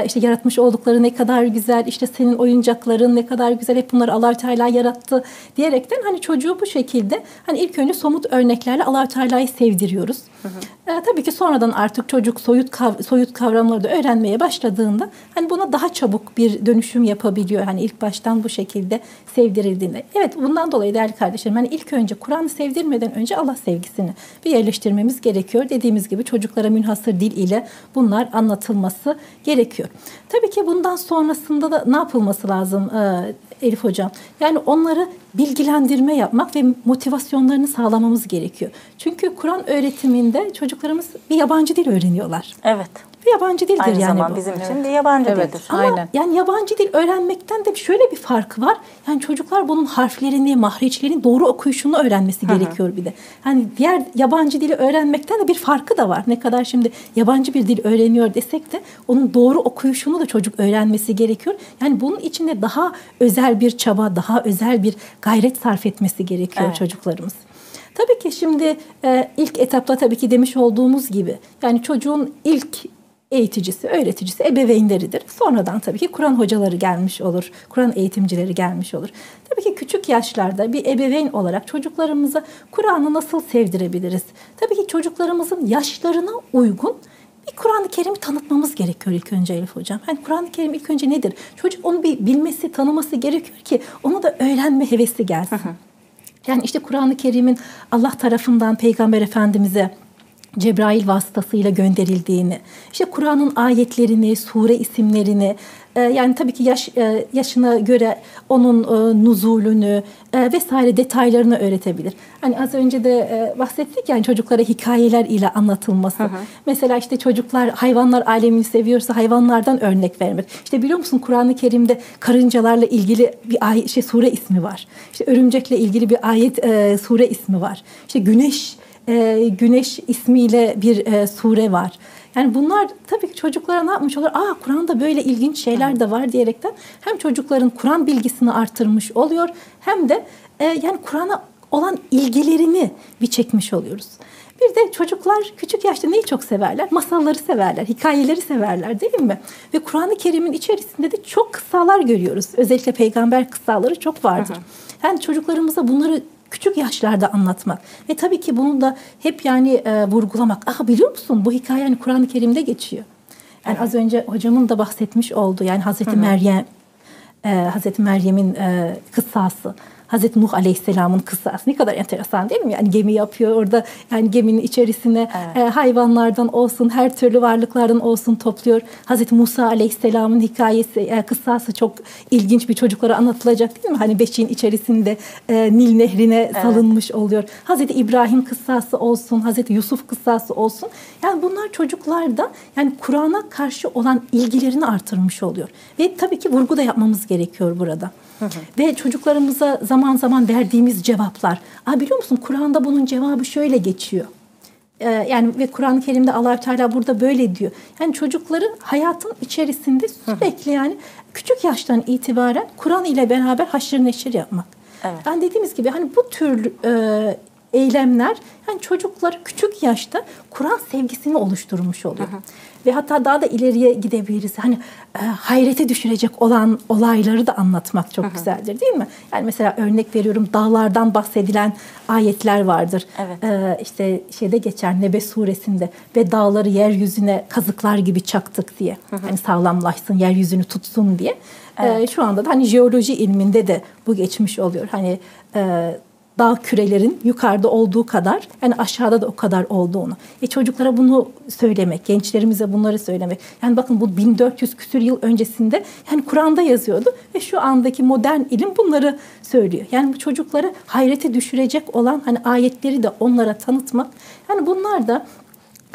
işte yaratmış oldukları ne kadar güzel, işte senin oyuncakların ne kadar güzel, hep bunları Allah Teala yarattı diyerekten hani çocuğu bu şekilde hani ilk önce somut örneklerle Allah Teala'yı sevdiriyoruz. E, tabii ki sonradan artık çocuk soyut kav- soyut kavramları da öğrenmeye başladığında hani buna daha çabuk bir dönüşüm yapabiliyor. Hani ilk baştan bu şekilde sevdirildiğinde. Evet bundan dolayı değerli kardeşlerim hani ilk önce Kur'an'ı sevdirmeden önce Allah sevgisini bir yerleştirmemiz gerekiyor. Dediğimiz gibi çocuklara münhasır dil ile bunlar anlatılması gerekiyor. Tabii ki bundan sonrasında da ne yapılması lazım e, Elif Hocam? Yani onları bilgilendirme yapmak ve motivasyonlarını sağlamamız gerekiyor. Çünkü Kur'an öğretiminde çocuklarımız bir yabancı dil öğreniyorlar. Evet. Bir yabancı dildir Aynı yani zaman bu. bizim için bir yabancı Evet. dildir. Ama Aynen. yani yabancı dil öğrenmekten de şöyle bir farkı var. Yani çocuklar bunun harflerini, mahreçlerini doğru okuyuşunu öğrenmesi gerekiyor bir de. Hani diğer yabancı dili öğrenmekten de bir farkı da var. Ne kadar şimdi yabancı bir dil öğreniyor desek de onun doğru okuyuşunu da çocuk öğrenmesi gerekiyor. Yani bunun içinde daha özel bir çaba, daha özel bir gayret sarf etmesi gerekiyor Evet. çocuklarımız. Tabii ki şimdi e, ilk etapta tabii ki demiş olduğumuz gibi yani çocuğun ilk eğiticisi, öğreticisi ebeveynleridir. Sonradan tabii ki Kur'an hocaları gelmiş olur. Kur'an eğitimcileri gelmiş olur. Tabii ki küçük yaşlarda bir ebeveyn olarak çocuklarımıza Kur'an'ı nasıl sevdirebiliriz? Tabii ki çocuklarımızın yaşlarına uygun bir Kur'an-ı Kerim'i tanıtmamız gerekiyor ilk önce Elif Hocam. Yani Kur'an-ı Kerim ilk önce nedir? Çocuk onu bir bilmesi, tanıması gerekiyor ki onu da öğrenme hevesi gelsin. Yani işte Kur'an-ı Kerim'in Allah tarafından Peygamber Efendimiz'e Cebrail vasıtasıyla gönderildiğini, işte Kur'an'ın ayetlerini, sure isimlerini, e, yani tabii ki yaş e, yaşına göre onun e, nuzulünü vesaire detaylarını öğretebilir. Hani az önce de bahsettik yani çocuklara hikayeler ile anlatılması. Mesela işte çocuklar hayvanlar alemini seviyorsa hayvanlardan örnek vermek. İşte biliyor musun Kur'an-ı Kerim'de karıncalarla ilgili bir ayet, şey sure ismi var. İşte örümcekle ilgili bir ayet e, sure ismi var. İşte güneş e, Güneş ismiyle bir e, sure var. Yani bunlar tabii ki çocuklara ne yapmış olur? Aa Kur'an'da böyle ilginç şeyler de var diyerekten hem çocukların Kur'an bilgisini artırmış oluyor hem de e, yani Kur'an'a olan ilgilerini bir çekmiş oluyoruz. Bir de çocuklar küçük yaşta neyi çok severler? Masalları severler, hikayeleri severler değil mi? Ve Kur'an-ı Kerim'in içerisinde de çok kıssalar görüyoruz. Özellikle peygamber kıssaları çok vardır. Yani çocuklarımıza bunları küçük yaşlarda anlatmak ve tabii ki bunu da hep yani e, vurgulamak. Aha biliyor musun bu hikaye yani Kur'an-ı Kerim'de geçiyor. Yani az önce hocamın da bahsetmiş olduğu yani Hazreti Meryem e, Hazreti Meryem'in e, kıssası. Hazreti Nuh Aleyhisselam'ın kıssası ne kadar enteresan değil mi? Yani gemi yapıyor orada yani geminin içerisine Evet. e, hayvanlardan olsun her türlü varlıklardan olsun topluyor. Hazreti Musa Aleyhisselam'ın hikayesi e, kıssası çok ilginç bir çocuklara anlatılacak değil mi? Hani beşiğin içerisinde e, Nil nehrine salınmış oluyor. Hazreti İbrahim kıssası olsun, Hazreti Yusuf kıssası olsun. Yani bunlar çocuklarda yani Kur'an'a karşı olan ilgilerini artırmış oluyor. Ve tabii ki vurgu da yapmamız gerekiyor burada. Ve çocuklarımıza zaman zaman verdiğimiz cevaplar. Aa, biliyor musun Kur'an'da bunun cevabı şöyle geçiyor. Ee, yani ve Kur'an-ı Kerim'de Allahü Teala burada böyle diyor. Yani çocukları hayatın içerisinde sürekli yani küçük yaştan itibaren Kur'an ile beraber haşır neşir yapmak. Evet. Yani dediğimiz gibi hani bu tür e, eylemler yani çocukları küçük yaşta Kur'an sevgisini oluşturmuş oluyor. Ve hatta daha da ileriye gidebiliriz. Hani e, hayrete düşürecek olan olayları da anlatmak çok güzeldir değil mi? Yani mesela örnek veriyorum dağlardan bahsedilen ayetler vardır. Evet. E, işte şeyde geçer Nebe suresinde ve dağları yeryüzüne kazıklar gibi çaktık diye. Hani sağlamlaşsın, yeryüzünü tutsun diye. E, şu anda da hani jeoloji ilminde de bu geçmiş oluyor. Hani e, dağ kürelerin yukarıda olduğu kadar yani aşağıda da o kadar olduğunu. E çocuklara bunu söylemek, gençlerimize bunları söylemek. Yani bakın bu 1400 küsür yıl öncesinde yani Kur'an'da yazıyordu ve şu andaki modern ilim bunları söylüyor. Yani bu çocukları hayrete düşürecek olan hani ayetleri de onlara tanıtmak. Yani bunlar da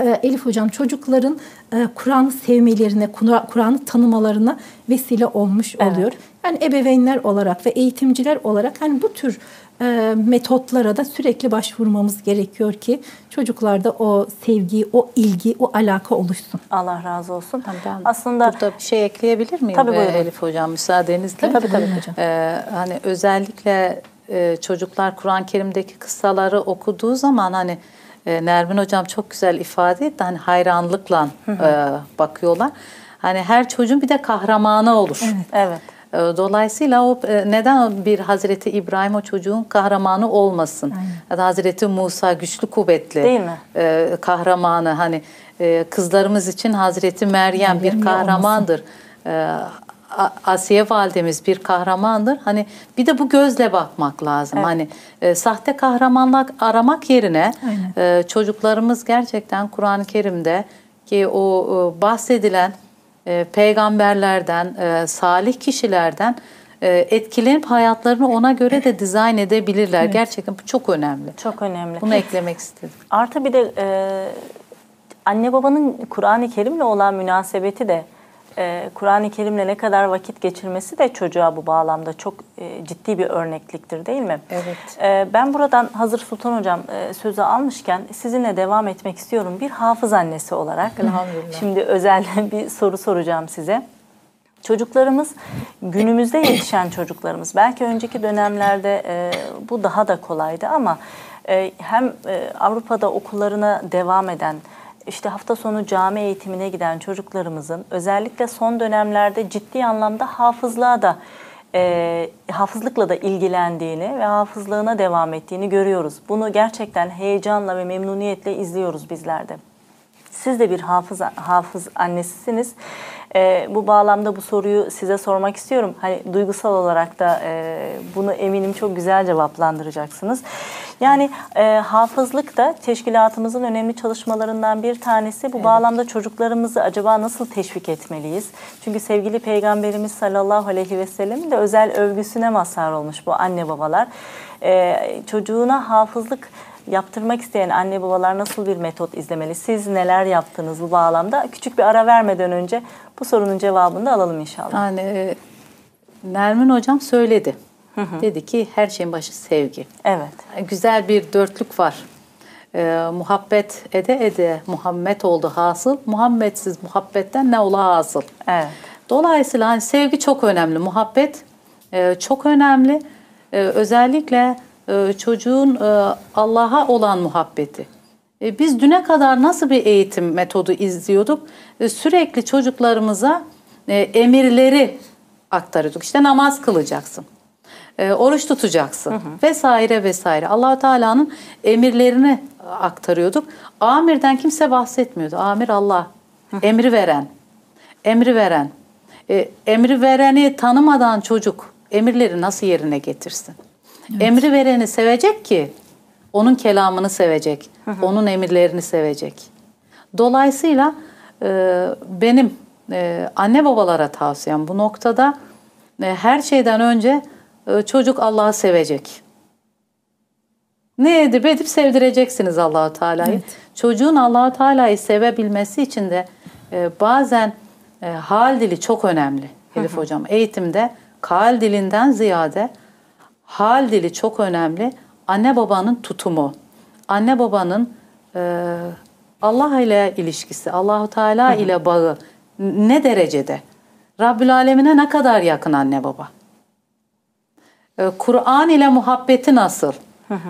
e, Elif Hocam çocukların e, Kur'an'ı sevmelerine, Kur'an- Kur'an'ı tanımalarına vesile olmuş Evet. oluyor. Yani ebeveynler olarak ve eğitimciler olarak hani bu tür e, metotlara da sürekli başvurmamız gerekiyor ki çocuklarda o sevgi, o ilgi, o alaka oluşsun. Allah razı olsun. Ben Aslında burada bir şey ekleyebilir miyim Tabii, e, buyurun. Elif Hocam müsaadenizle? Tabii, tabii hocam. Ee, hani özellikle e, çocuklar Kur'an-ı Kerim'deki kıssaları okuduğu zaman hani e, Nermin Hocam çok güzel ifade etti. Hani hayranlıkla e, bakıyorlar. Hani her çocuğun bir de kahramanı olur. evet. E, Dolayısıyla o e, neden bir Hazreti İbrahim o çocuğun kahramanı olmasın? Ya da Hazreti Musa güçlü kuvvetli Değil mi? e, kahramanı hani e, kızlarımız için Hazreti Meryem Meryem bir kahramandır. Asiye validemiz bir kahramandır. Hani bir de bu gözle bakmak lazım. Evet. Hani e, sahte kahramanlık aramak yerine Aynen. e, çocuklarımız gerçekten Kur'an-ı Kerim'de ki o e, bahsedilen e, peygamberlerden, e, salih kişilerden e, etkilenip hayatlarını ona göre de dizayn edebilirler. Gerçekten bu çok önemli. Çok önemli. Bunu eklemek istedim. Artı bir de e, anne babanın Kur'an-ı Kerim'le olan münasebeti de e, Kur'an-ı Kerim'le ne kadar vakit geçirmesi de çocuğa bu bağlamda çok e, ciddi bir örnekliktir değil mi? Evet. E, ben buradan hazır Sultan Hocam e, sözü almışken sizinle devam etmek istiyorum. Bir hafız annesi olarak. Elhamdülillah. Şimdi özel [laughs] bir soru soracağım size. Çocuklarımız günümüzde yetişen çocuklarımız belki önceki dönemlerde e, bu daha da kolaydı ama e, hem e, Avrupa'da okullarına devam eden işte hafta sonu cami eğitimine giden çocuklarımızın özellikle son dönemlerde ciddi anlamda hafızlığa da e, hafızlıkla da ilgilendiğini ve hafızlığına devam ettiğini görüyoruz. Bunu gerçekten heyecanla ve memnuniyetle izliyoruz bizler de. Siz de bir hafız hafız annesisiniz. Ee, bu bağlamda bu soruyu size sormak istiyorum. Hani duygusal olarak da e, bunu eminim çok güzel cevaplandıracaksınız. Yani e, hafızlık da teşkilatımızın önemli çalışmalarından bir tanesi. Bu bağlamda çocuklarımızı acaba nasıl teşvik etmeliyiz? Çünkü sevgili Peygamberimiz sallallahu aleyhi ve sellem de özel övgüsüne mazhar olmuş bu anne babalar. Ee, çocuğuna hafızlık yaptırmak isteyen anne babalar nasıl bir metot izlemeli? Siz neler yaptınız bu bağlamda? Küçük bir ara vermeden önce bu sorunun cevabını da alalım inşallah. Yani e, Nermin hocam söyledi. Dedi ki her şeyin başı sevgi. Evet. Güzel bir dörtlük var. E, muhabbet ede ede Muhammed oldu hasıl. Muhammedsiz muhabbetten ne ola hasıl. Evet. Dolayısıyla hani sevgi çok önemli. Muhabbet e, çok önemli. E, özellikle e, çocuğun e, Allah'a olan muhabbeti. E, biz düne kadar nasıl bir eğitim metodu izliyorduk? E, sürekli çocuklarımıza e, emirleri aktarıyorduk. İşte namaz kılacaksın. E, oruç tutacaksın vesaire vesaire. allah Teala'nın emirlerini aktarıyorduk. Amirden kimse bahsetmiyordu. Amir Allah. Emri veren. Emri veren. E, emri vereni tanımadan çocuk emirleri nasıl yerine getirsin? Emri vereni sevecek ki onun kelamını sevecek, onun emirlerini sevecek. Dolayısıyla e, benim e, anne babalara tavsiyem bu noktada e, her şeyden önce e, çocuk Allah'ı sevecek. Ne edip edip sevdireceksiniz Allahu Teala'yı. Evet. Çocuğun Allahu Teala'yı sevebilmesi için de e, bazen e, hal dili çok önemli Elif hocam. Eğitimde hal dilinden ziyade hal dili çok önemli. Anne babanın tutumu, anne babanın e, Allah ile ilişkisi, Allahu Teala ile bağı ne derecede? Rabbül Alemine ne kadar yakın anne baba? Ee, Kur'an ile muhabbeti nasıl?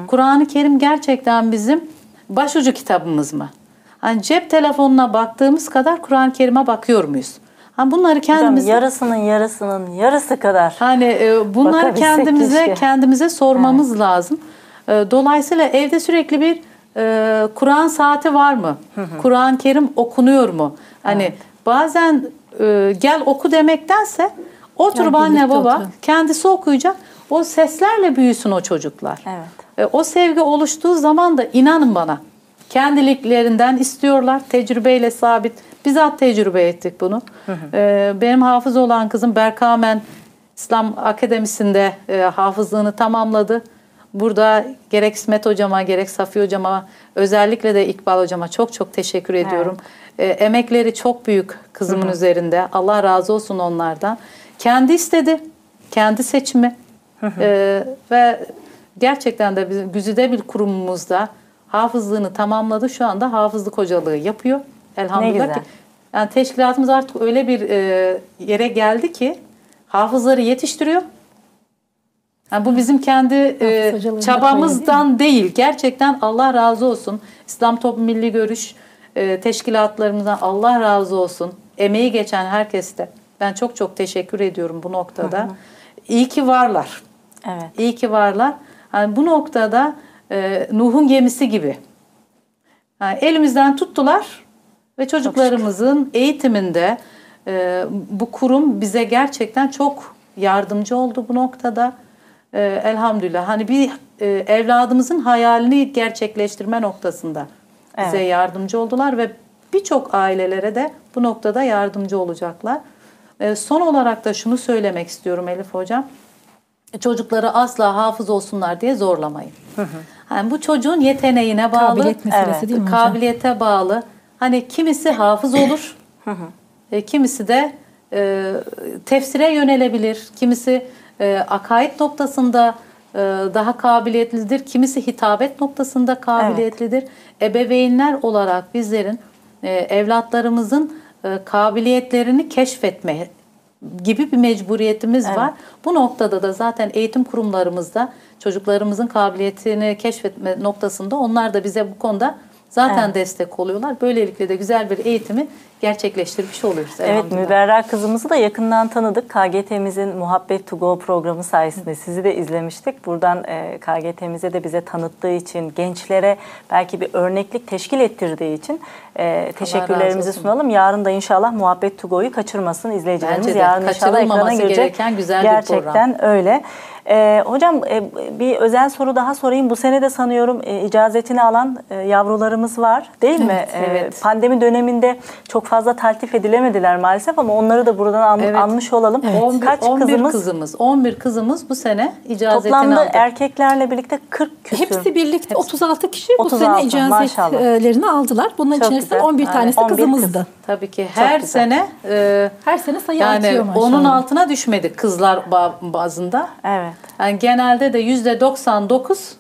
Kur'an-ı Kerim gerçekten bizim başucu kitabımız mı? Hani cep telefonuna baktığımız kadar Kur'an-ı Kerim'e bakıyor muyuz? Hani bunları kendimiz yarısının yarısının yarısı kadar. Hani e, bunları kendimize keşke. kendimize sormamız lazım. E, dolayısıyla evde sürekli bir e, Kur'an saati var mı? Kur'an-ı Kerim okunuyor mu? Hani bazen e, gel oku demektense oturup Gel anne baba oturalım. kendisi okuyacak. O seslerle büyüsün o çocuklar. Evet. E, o sevgi oluştuğu zaman da inanın bana kendiliklerinden istiyorlar. Tecrübeyle sabit. Bizzat tecrübe ettik bunu. E, benim hafız olan kızım Berkamen İslam Akademisi'nde e, hafızlığını tamamladı. Burada gerek İsmet hocama gerek Safi hocama özellikle de İkbal hocama çok çok teşekkür ediyorum. E, emekleri çok büyük kızımın üzerinde. Allah razı olsun onlardan. Kendi istedi. Kendi seçimi. E, ve gerçekten de bizim güzide bir kurumumuzda hafızlığını tamamladı. Şu anda hafızlık hocalığı yapıyor. Elhamdülillah güzel. ki. Yani teşkilatımız artık öyle bir e, yere geldi ki hafızları yetiştiriyor. Yani bu bizim kendi e, çabamızdan değil. Gerçekten Allah razı olsun. İslam Toplum Milli Görüş e, teşkilatlarımızdan Allah razı olsun. Emeği geçen herkeste ben çok çok teşekkür ediyorum bu noktada. İyi ki varlar. Evet. İyi ki varlar. Yani bu noktada e, Nuh'un gemisi gibi. Yani elimizden tuttular ve çocuklarımızın eğitiminde e, bu kurum bize gerçekten çok yardımcı oldu bu noktada. E, elhamdülillah. Hani bir e, evladımızın hayalini gerçekleştirme noktasında bize Evet. yardımcı oldular ve birçok ailelere de bu noktada yardımcı olacaklar. E, son olarak da şunu söylemek istiyorum Elif Hocam çocukları asla hafız olsunlar diye zorlamayın. Yani bu çocuğun yeteneğine bağlı, Kabiliyet meselesi Evet, değil mi hocam? kabiliyete bağlı. Hani kimisi hafız olur, e, kimisi de e, tefsire yönelebilir, kimisi e, akaid noktasında e, daha kabiliyetlidir, kimisi hitabet noktasında kabiliyetlidir. Ebeveynler olarak bizlerin e, evlatlarımızın e, kabiliyetlerini keşfetme gibi bir mecburiyetimiz var. Bu noktada da zaten eğitim kurumlarımızda çocuklarımızın kabiliyetini keşfetme noktasında onlar da bize bu konuda zaten destek oluyorlar. Böylelikle de güzel bir eğitimi gerçekleştirmiş oluyoruz. Evet. Müberra kızımızı da yakından tanıdık. KGT'mizin Muhabbet to Go programı sayesinde sizi de izlemiştik. Buradan e, KGT'mize de bize tanıttığı için, gençlere belki bir örneklik teşkil ettirdiği için e, teşekkürlerimizi sunalım. Yarın da inşallah Muhabbet to Go'yu kaçırmasın izleyicilerimiz. Bence de. Yarın inşallah ekrana girecek. gereken güzel bir program. Gerçekten öyle. E, hocam e, bir özel soru daha sorayım. Bu sene de sanıyorum e, icazetini alan e, yavrularımız var değil mi? Evet, E, evet. Pandemi döneminde çok fazla taltif edilemediler maalesef ama onları da buradan an- Evet. anmış olalım. 11, Kaç 11 kızımız? kızımız 11 kızımız bu sene icazetini Toplamda aldı. erkeklerle birlikte 40 küsür. Hepsi birlikte 36 kişi bu 36, sene maşallah. icazetlerini aldılar. Bunların Çok içerisinde güzel. 11 Aynen. tanesi 11 kız. Tabii ki her güzel. sene e, Her sene sayı yani artıyor maşallah. onun altına düşmedik kızlar ba- bazında. Evet. Yani genelde de yüzde 99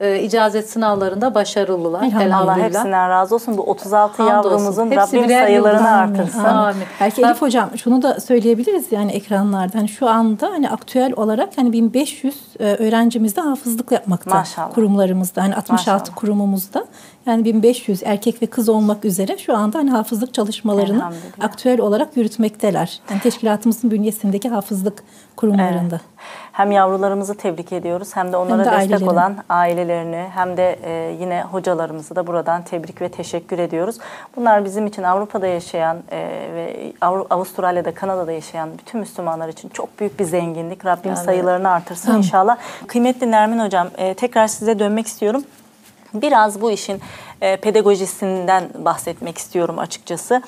e, icazet sınavlarında başarılılar. Elhamdülillah. Allah hepsinden razı olsun. Bu 36 Hamdolsun. yavrumuzun Hepsi Rabbim sayılarını. Amin, artırsın. amin. Belki Elif hocam şunu da söyleyebiliriz yani ekranlarda. Hani şu anda hani aktüel olarak hani 1500 e, öğrencimiz de hafızlık yapmakta Maşallah. kurumlarımızda. Hani 66 Maşallah. kurumumuzda. Yani 1500 erkek ve kız olmak üzere şu anda hani hafızlık çalışmalarını aktüel olarak yürütmekteler. Yani teşkilatımızın bünyesindeki hafızlık kurumlarında. Hem yavrularımızı tebrik ediyoruz hem de onlara de destek ailelerini. olan ailelerini hem de e, yine hocalarımızı da buradan tebrik ve teşekkür ediyoruz. Bunlar bizim için Avrupa'da yaşayan e, ve Avru- Avustralya'da, Kanada'da yaşayan bütün Müslümanlar için çok büyük bir zenginlik. Rabbim sayılarını artırsın Amin. inşallah. Kıymetli Nermin Hocam e, tekrar size dönmek istiyorum. Biraz bu işin e, pedagojisinden bahsetmek istiyorum açıkçası.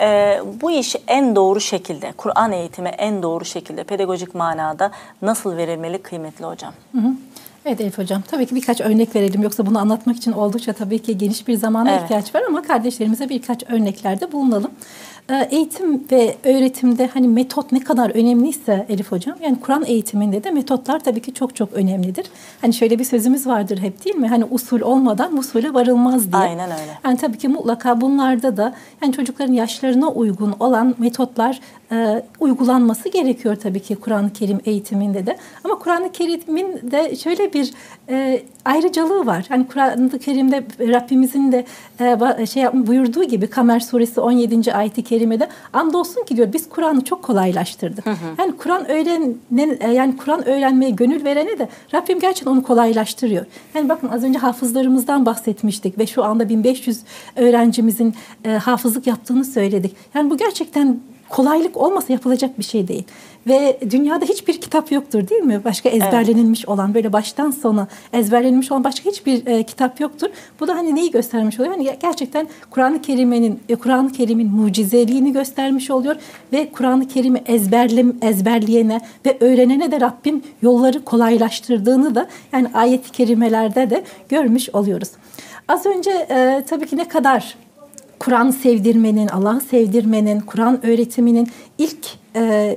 E, bu iş en doğru şekilde, Kur'an eğitimi en doğru şekilde pedagojik manada nasıl verilmeli kıymetli hocam? Hı hı. Evet Elif Hocam. Tabii ki birkaç örnek verelim. Yoksa bunu anlatmak için oldukça tabii ki geniş bir zamana Evet. ihtiyaç var ama kardeşlerimize birkaç örneklerde bulunalım. Ee, Eğitim ve öğretimde hani metot ne kadar önemliyse Elif Hocam, yani Kur'an eğitiminde de metotlar tabii ki çok çok önemlidir. Hani şöyle bir sözümüz vardır hep değil mi? Hani usul olmadan usule varılmaz diye. Aynen öyle. Yani tabii ki mutlaka bunlarda da yani çocukların yaşlarına uygun olan metotlar e, uygulanması gerekiyor tabii ki Kur'an-ı Kerim eğitiminde de. Ama Kur'an-ı Kerim'in de şöyle bir e, ayrıcalığı var. Hani Kur'an-ı Kerim'de Rabbimizin de e, şey buyurduğu gibi Kamer suresi 17. ayeti kerimede andolsun ki diyor biz Kur'an'ı çok kolaylaştırdık. Yani Kur'an öğrenen e, yani Kur'an öğrenmeye gönül verene de Rabbim gerçekten onu kolaylaştırıyor. Yani bakın az önce hafızlarımızdan bahsetmiştik ve şu anda 1500 öğrencimizin e, hafızlık yaptığını söyledik. Yani bu gerçekten kolaylık olmasa yapılacak bir şey değil. Ve dünyada hiçbir kitap yoktur değil mi? Başka ezberlenilmiş olan böyle baştan sona ezberlenilmiş olan başka hiçbir e, kitap yoktur. Bu da hani neyi göstermiş oluyor? Yani gerçekten Kur'an-ı Kerim'in e, Kur'an-ı Kerim'in mucizeliğini göstermiş oluyor ve Kur'an-ı Kerim'i ezberle, ezberleyene ve öğrenene de Rabbim yolları kolaylaştırdığını da yani ayet-i kerimelerde de görmüş oluyoruz. Az önce e, tabii ki ne kadar Kur'an sevdirmenin, Allah'ı sevdirmenin, Kur'an öğretiminin ilk e,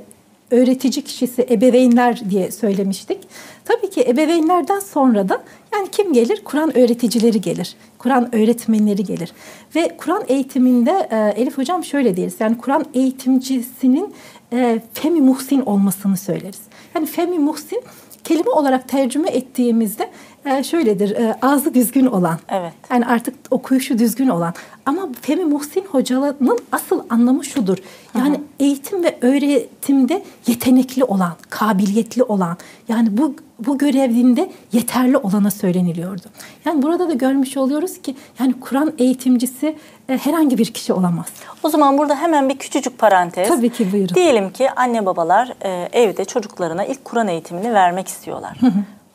öğretici kişisi ebeveynler diye söylemiştik. Tabii ki ebeveynlerden sonra da yani kim gelir? Kur'an öğreticileri gelir. Kur'an öğretmenleri gelir. Ve Kur'an eğitiminde e, Elif Hocam şöyle deriz. Yani Kur'an eğitimcisinin e, femi muhsin olmasını söyleriz. Yani femi muhsin kelime olarak tercüme ettiğimizde e, şöyledir. E, ağzı düzgün olan. Evet. Yani artık okuyuşu düzgün olan. Ama Femi Muhsin hocalarının asıl anlamı şudur. Yani eğitim ve öğretimde yetenekli olan, kabiliyetli olan, yani bu bu görevinde yeterli olana söyleniliyordu. Yani burada da görmüş oluyoruz ki yani Kur'an eğitimcisi e, herhangi bir kişi olamaz. O zaman burada hemen bir küçücük parantez. Tabii ki, buyurun. Diyelim ki anne babalar e, evde çocuklarına ilk Kur'an eğitimini vermek istiyorlar.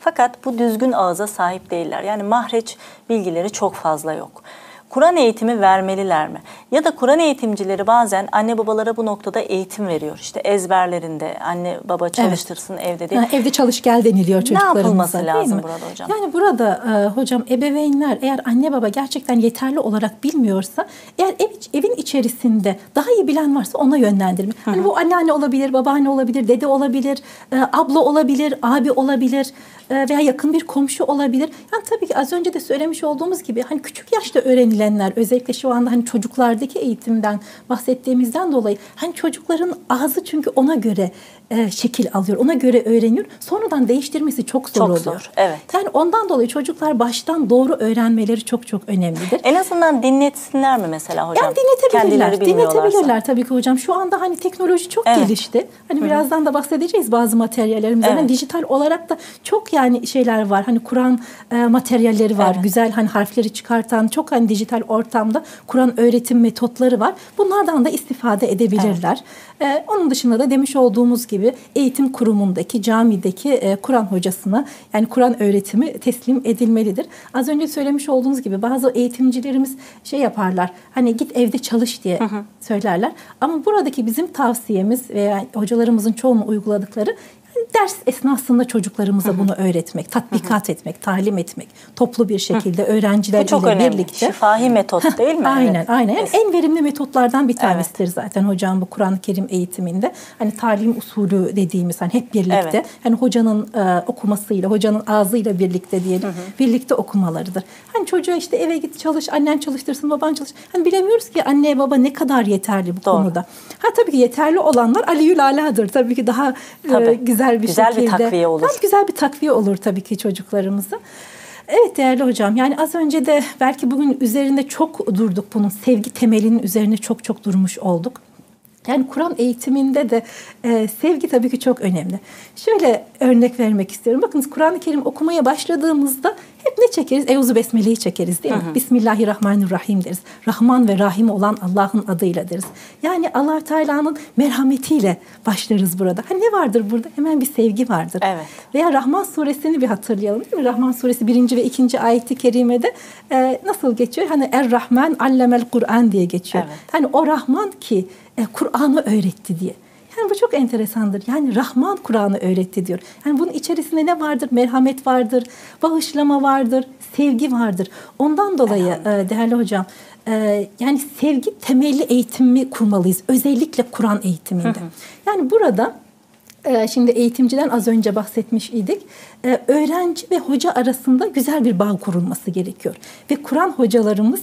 Fakat bu düzgün ağza sahip değiller. Yani mahreç bilgileri çok fazla yok. Kur'an eğitimi vermeliler mi? Ya da Kur'an eğitimcileri bazen anne babalara bu noktada eğitim veriyor. İşte ezberlerinde anne baba çalıştırsın evde diye. Ha, evde çalış gel deniliyor çocuklarımıza. yapılması değil lazım burada hocam? Yani burada e, hocam ebeveynler eğer anne baba gerçekten yeterli olarak bilmiyorsa eğer ev, evin içerisinde daha iyi bilen varsa ona yönlendirme. Hani bu anneanne olabilir, babaanne olabilir, dede olabilir, e, abla olabilir, abi olabilir veya yakın bir komşu olabilir. Yani tabii ki az önce de söylemiş olduğumuz gibi hani küçük yaşta öğrenilenler özellikle şu anda hani çocuklardaki eğitimden bahsettiğimizden dolayı hani çocukların ağzı çünkü ona göre e, şekil alıyor. Ona göre öğreniyor. Sonradan değiştirmesi çok zor Çok oluyor. zor, evet. Yani ondan dolayı çocuklar baştan doğru öğrenmeleri çok çok önemlidir. En azından dinletsinler mi mesela hocam? Yani dinletebilirler. Dinletebilirler tabii ki hocam. Şu anda hani teknoloji çok Evet. gelişti. Hani birazdan da bahsedeceğiz bazı materyallerimizden. Evet. Hani dijital olarak da çok yani şeyler var. Hani Kur'an e, materyalleri var. Evet. Güzel hani harfleri çıkartan çok hani dijital ortamda Kur'an öğretim metotları var. Bunlardan da istifade edebilirler. E, onun dışında da demiş olduğumuz gibi eğitim kurumundaki, camideki e, Kur'an hocasına yani Kur'an öğretimi teslim edilmelidir. Az önce söylemiş olduğunuz gibi bazı eğitimcilerimiz şey yaparlar. Hani git evde çalış diye söylerler. Ama buradaki bizim tavsiyemiz veya hocalarımızın çoğunu uyguladıkları ders esnasında çocuklarımıza bunu öğretmek, tatbikat etmek, talim etmek, toplu bir şekilde öğrenciler Bu çok ile önemli. birlikte. Şifahi metot değil mi? Aynen, Evet. aynen. Yani en verimli metotlardan bir tanesidir zaten hocam bu Kur'an-ı Kerim eğitiminde. Hani talim usulü dediğimiz hani hep birlikte. Evet. Hani hocanın e, okumasıyla, hocanın ağzıyla birlikte diyelim. Birlikte okumalarıdır. Hani çocuğa işte eve git çalış, annen çalıştırsın, baban çalış. Hani bilemiyoruz ki anne baba ne kadar yeterli bu Doğru. konuda. Ha tabii ki yeterli olanlar Aliül Ala'dır. Tabii ki daha e, Tabii. Güzel bir Güzel bir şekilde. takviye olur. Tabii güzel bir takviye olur tabii ki çocuklarımıza. Evet değerli hocam. Yani az önce de belki bugün üzerinde çok durduk bunun. Sevgi temelinin üzerine çok çok durmuş olduk. Yani Kur'an eğitiminde de e, sevgi tabii ki çok önemli. Şöyle örnek vermek istiyorum. Bakınız Kur'an-ı Kerim okumaya başladığımızda hep ne çekeriz? Euzu Besmele'yi çekeriz değil mi? Hı hı. Bismillahirrahmanirrahim deriz. Rahman ve Rahim olan Allah'ın adıyla deriz. Yani allah Teala'nın merhametiyle başlarız burada. Hani ne vardır burada? Hemen bir sevgi vardır. Evet. Veya Rahman suresini bir hatırlayalım değil mi? Rahman suresi birinci ve ikinci ayeti kerimede e, nasıl geçiyor? Hani Er-Rahman allemel Kur'an diye geçiyor. Evet. Hani o Rahman ki e, Kur'an'ı öğretti diye. Yani bu çok enteresandır. Yani Rahman Kur'an'ı öğretti diyor. Yani bunun içerisinde ne vardır? Merhamet vardır, bağışlama vardır, sevgi vardır. Ondan dolayı e, değerli hocam e, yani sevgi temelli eğitimi kurmalıyız. Özellikle Kur'an eğitiminde. Hı hı. Yani burada e, Şimdi eğitimciden az önce bahsetmiş idik. Öğrenci ve hoca arasında güzel bir bağ kurulması gerekiyor. Ve Kur'an hocalarımız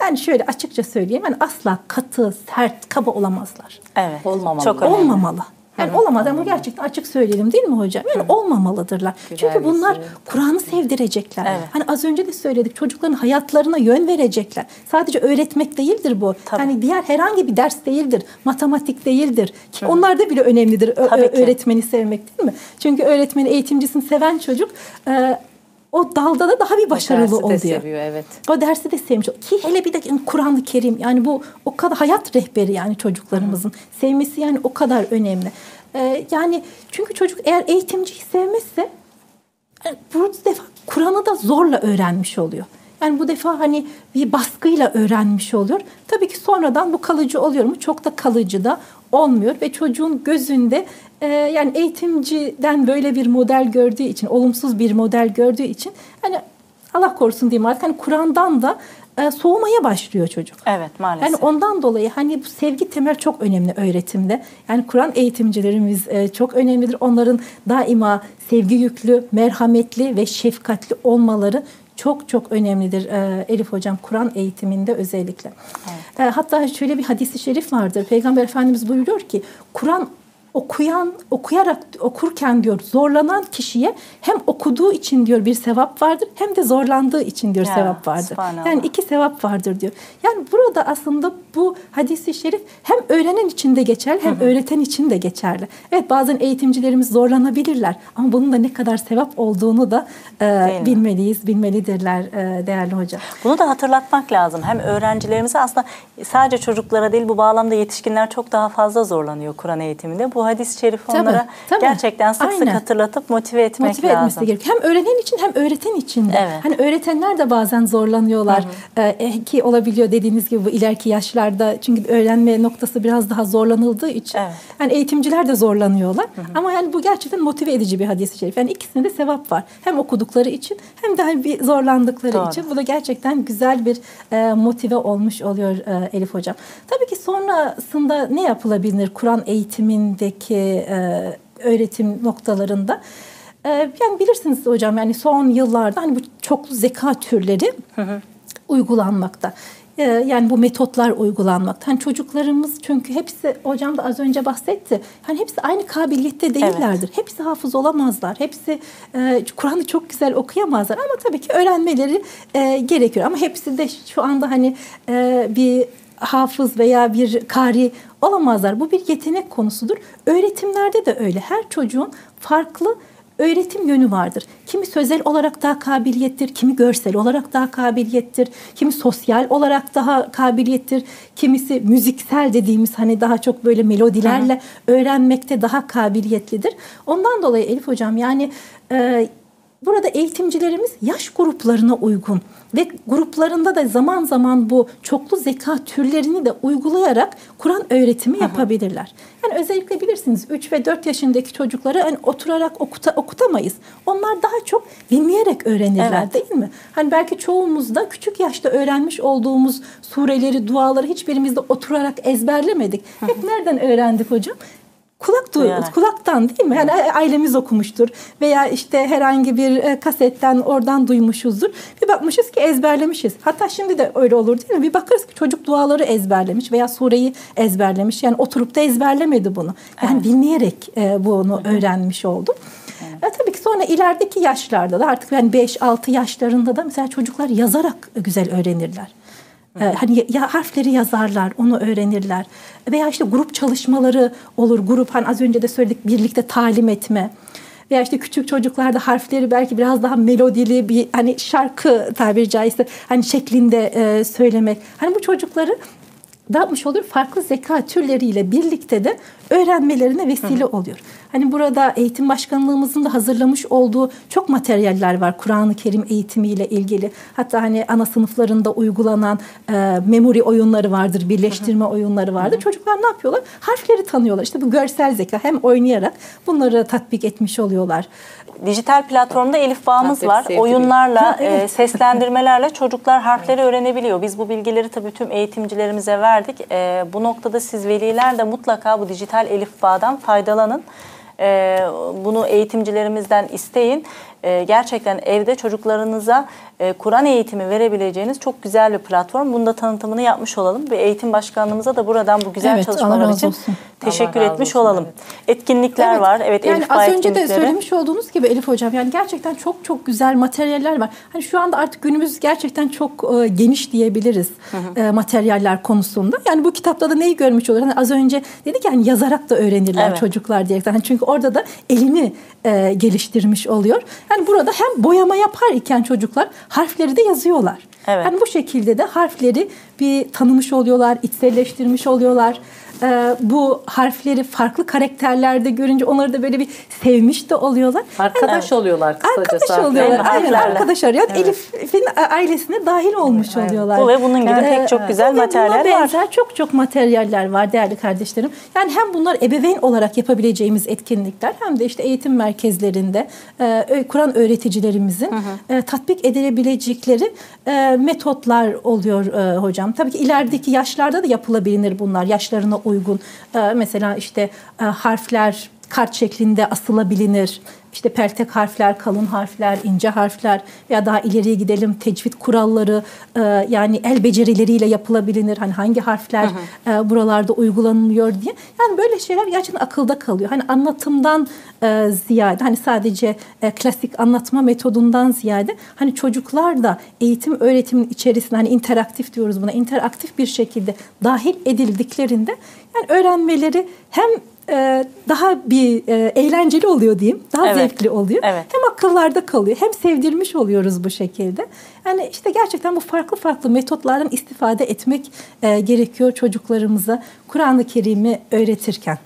yani şöyle açıkça söyleyeyim yani asla katı, sert, kaba olamazlar. Evet. Olmamalı. Çok önemli. Olmamalı. Yani evet. olamaz ama gerçekten açık söyleyelim değil mi hocam? Yani Hı. olmamalıdırlar. Güzel Çünkü bunlar Kur'an'ı sevdirecekler. Evet. Hani az önce de söyledik çocukların hayatlarına yön verecekler. Sadece öğretmek değildir bu. Tabii. Hani diğer herhangi bir ders değildir. Matematik değildir. Ki Hı. onlar da bile önemlidir Tabii öğretmeni sevmek değil mi? Çünkü öğretmeni, eğitimcisini seven çocuk o dalda da daha bir başarılı oluyor. O dersi de seviyor evet. O dersi de sevmiş. Ki hele bir de Kur'an-ı Kerim yani bu o kadar hayat rehberi yani çocuklarımızın. Hı. Sevmesi yani o kadar önemli. Ee, yani çünkü çocuk eğer eğitimciyi sevmezse e, bu defa Kur'an'ı da zorla öğrenmiş oluyor. Yani bu defa hani bir baskıyla öğrenmiş oluyor. Tabii ki sonradan bu kalıcı oluyor mu? Çok da kalıcı da olmuyor ve çocuğun gözünde e, yani eğitimciden böyle bir model gördüğü için, olumsuz bir model gördüğü için hani Allah korusun diyeyim artık hani Kur'an'dan da e, soğumaya başlıyor çocuk. Evet maalesef. Yani ondan dolayı hani bu sevgi temel çok önemli öğretimde. Yani Kur'an eğitimcilerimiz e, çok önemlidir. Onların daima sevgi yüklü, merhametli ve şefkatli olmaları çok çok önemlidir e, Elif Hocam Kur'an eğitiminde özellikle. Evet. E, hatta şöyle bir hadisi şerif vardır. Peygamber Efendimiz buyuruyor ki Kur'an okuyan, okuyarak okurken diyor zorlanan kişiye hem okuduğu için diyor bir sevap vardır hem de zorlandığı için diyor ya, sevap vardır. Yani iki sevap vardır diyor. Yani burada aslında bu hadisi şerif hem öğrenen için de geçerli hem hı hı. öğreten için de geçerli. Evet bazen eğitimcilerimiz zorlanabilirler ama bunun da ne kadar sevap olduğunu da e, bilmeliyiz, bilmelidirler e, değerli hocam. Bunu da hatırlatmak lazım. Hem öğrencilerimize aslında sadece çocuklara değil bu bağlamda yetişkinler çok daha fazla zorlanıyor Kur'an eğitiminde. Bu hadis-i tabii, onlara tabii. gerçekten sık Aynen. sık hatırlatıp motive etmek motive lazım. Etmesi gerekiyor. Hem öğrenen için hem öğreten için de. Evet. Hani öğretenler de bazen zorlanıyorlar. Hı hı. Ee, ki olabiliyor dediğiniz gibi bu ileriki yaşlarda. Çünkü öğrenme noktası biraz daha zorlanıldığı için. Evet. Yani eğitimciler de zorlanıyorlar. Hı hı. Ama yani bu gerçekten motive edici bir hadis-i şerif. Yani ikisinde de sevap var. Hem okudukları için hem de hani bir zorlandıkları Doğru. için. Bu da gerçekten güzel bir e, motive olmuş oluyor e, Elif Hocam. Tabii ki sonrasında ne yapılabilir Kur'an eğitiminde Türkiye'deki e, öğretim noktalarında. E, yani bilirsiniz hocam yani son yıllarda hani bu çoklu zeka türleri hı hı. uygulanmakta. E, yani bu metotlar uygulanmakta. Hani çocuklarımız çünkü hepsi hocam da az önce bahsetti. Hani hepsi aynı kabiliyette değillerdir. Evet. Hepsi hafız olamazlar. Hepsi e, Kur'an'ı çok güzel okuyamazlar ama tabii ki öğrenmeleri e, gerekiyor. Ama hepsi de şu anda hani e, bir hafız veya bir kari olamazlar. Bu bir yetenek konusudur. Öğretimlerde de öyle. Her çocuğun farklı öğretim yönü vardır. Kimi sözel olarak daha kabiliyettir, kimi görsel olarak daha kabiliyettir, kimi sosyal olarak daha kabiliyettir, kimisi müziksel dediğimiz hani daha çok böyle melodilerle öğrenmekte daha kabiliyetlidir. Ondan dolayı Elif hocam yani e, Burada eğitimcilerimiz yaş gruplarına uygun ve gruplarında da zaman zaman bu çoklu zeka türlerini de uygulayarak Kur'an öğretimi yapabilirler. Yani özellikle bilirsiniz 3 ve 4 yaşındaki çocukları hani oturarak okuta, okutamayız. Onlar daha çok dinleyerek öğrenirler evet. değil mi? Hani belki çoğumuz da küçük yaşta öğrenmiş olduğumuz sureleri, duaları hiçbirimizde oturarak ezberlemedik. Hep nereden öğrendik hocam? Kulak duyarak. kulaktan değil mi? Yani ailemiz okumuştur veya işte herhangi bir e, kasetten oradan duymuşuzdur. Bir bakmışız ki ezberlemişiz. Hatta şimdi de öyle olur değil mi? Bir bakarız ki çocuk duaları ezberlemiş veya sureyi ezberlemiş. Yani oturup da ezberlemedi bunu. Yani evet. dinleyerek e, bunu öğrenmiş oldum. E, tabii ki sonra ilerideki yaşlarda da artık yani 5-6 yaşlarında da mesela çocuklar yazarak güzel öğrenirler. Ee, hani ya harfleri yazarlar, onu öğrenirler. Veya işte grup çalışmaları olur. Grup hani az önce de söyledik birlikte talim etme. Veya işte küçük çocuklarda harfleri belki biraz daha melodili bir hani şarkı tabiri caizse hani şeklinde e, söylemek. Hani bu çocukları yapmış olur? Farklı zeka türleriyle birlikte de öğrenmelerine vesile oluyor. Hani burada eğitim başkanlığımızın da hazırlamış olduğu çok materyaller var Kur'an-ı Kerim eğitimiyle ilgili. Hatta hani ana sınıflarında uygulanan e, memory oyunları vardır, birleştirme oyunları vardır. Çocuklar ne yapıyorlar? Harfleri tanıyorlar. İşte bu görsel zeka hem oynayarak bunları tatbik etmiş oluyorlar. Dijital platformda Elif Bağımız Tabii, var. sevgili. Oyunlarla, Ha, evet. e, seslendirmelerle çocuklar harfleri öğrenebiliyor. Biz bu bilgileri tabii tüm eğitimcilerimize verdik. E, bu noktada siz veliler de mutlaka bu dijital Elif Bağ'dan faydalanın. E, bunu eğitimcilerimizden isteyin. E, gerçekten evde çocuklarınıza e, Kur'an eğitimi verebileceğiniz çok güzel bir platform. Bunu da tanıtımını yapmış olalım ve eğitim başkanlığımıza da buradan bu güzel Evet, çalışmalar için olsun. teşekkür Allah etmiş olsun, olalım. Etkinlikler Evet. var. Evet, yani Elif az önce de söylemiş olduğunuz gibi Elif hocam yani gerçekten çok çok güzel materyaller var. Hani şu anda artık günümüz gerçekten çok e, geniş diyebiliriz e, materyaller konusunda. Yani bu kitapta da neyi görmüş olur? Hani az önce dedik yani yazarak da öğrenirler Evet. çocuklar diye. Hani çünkü orada da elini e, geliştirmiş oluyor. Yani burada hem boyama yapar iken çocuklar harfleri de yazıyorlar. Evet. Yani bu şekilde de harfleri bir tanımış oluyorlar, içselleştirmiş oluyorlar. Ee, bu harfleri farklı karakterlerde görünce onları da böyle bir sevmiş de oluyorlar. Arkadaş oluyorlar kısacası. Arkadaş oluyorlar. Evet, Aynen harflerle. arkadaş arıyor. Elif'in ailesine dahil olmuş oluyorlar. Bu ve bunun gibi Ee, pek çok güzel materyaller var. benzer çok çok materyaller var değerli kardeşlerim. Yani hem bunlar ebeveyn olarak yapabileceğimiz etkinlikler hem de işte eğitim merkezlerinde e, Kur'an öğreticilerimizin e, tatbik edilebilecekleri e, metotlar oluyor e, hocam. Tabii ki ilerideki yaşlarda da yapılabilir bunlar yaşlarına uygun. E, mesela işte e, harfler kart şeklinde asılabilir. İşte peltek harfler, kalın harfler, ince harfler veya daha ileriye gidelim tecvid kuralları e, yani el becerileriyle yapılabilir. Hani hangi harfler e, buralarda uygulanılıyor diye. Yani böyle şeyler gerçekten akılda kalıyor. Hani anlatımdan e, ziyade hani sadece e, klasik anlatma metodundan ziyade hani çocuklar da eğitim öğretimin içerisinde hani interaktif diyoruz buna interaktif bir şekilde dahil edildiklerinde yani öğrenmeleri hem e, daha bir e, eğlenceli oluyor diyeyim. Daha Evet. zevkli oluyor. Evet. Hem akıllarda kalıyor hem sevdirmiş oluyoruz bu şekilde. Yani işte gerçekten bu farklı farklı metotlardan istifade etmek e, gerekiyor çocuklarımıza Kur'an-ı Kerim'i öğretirken.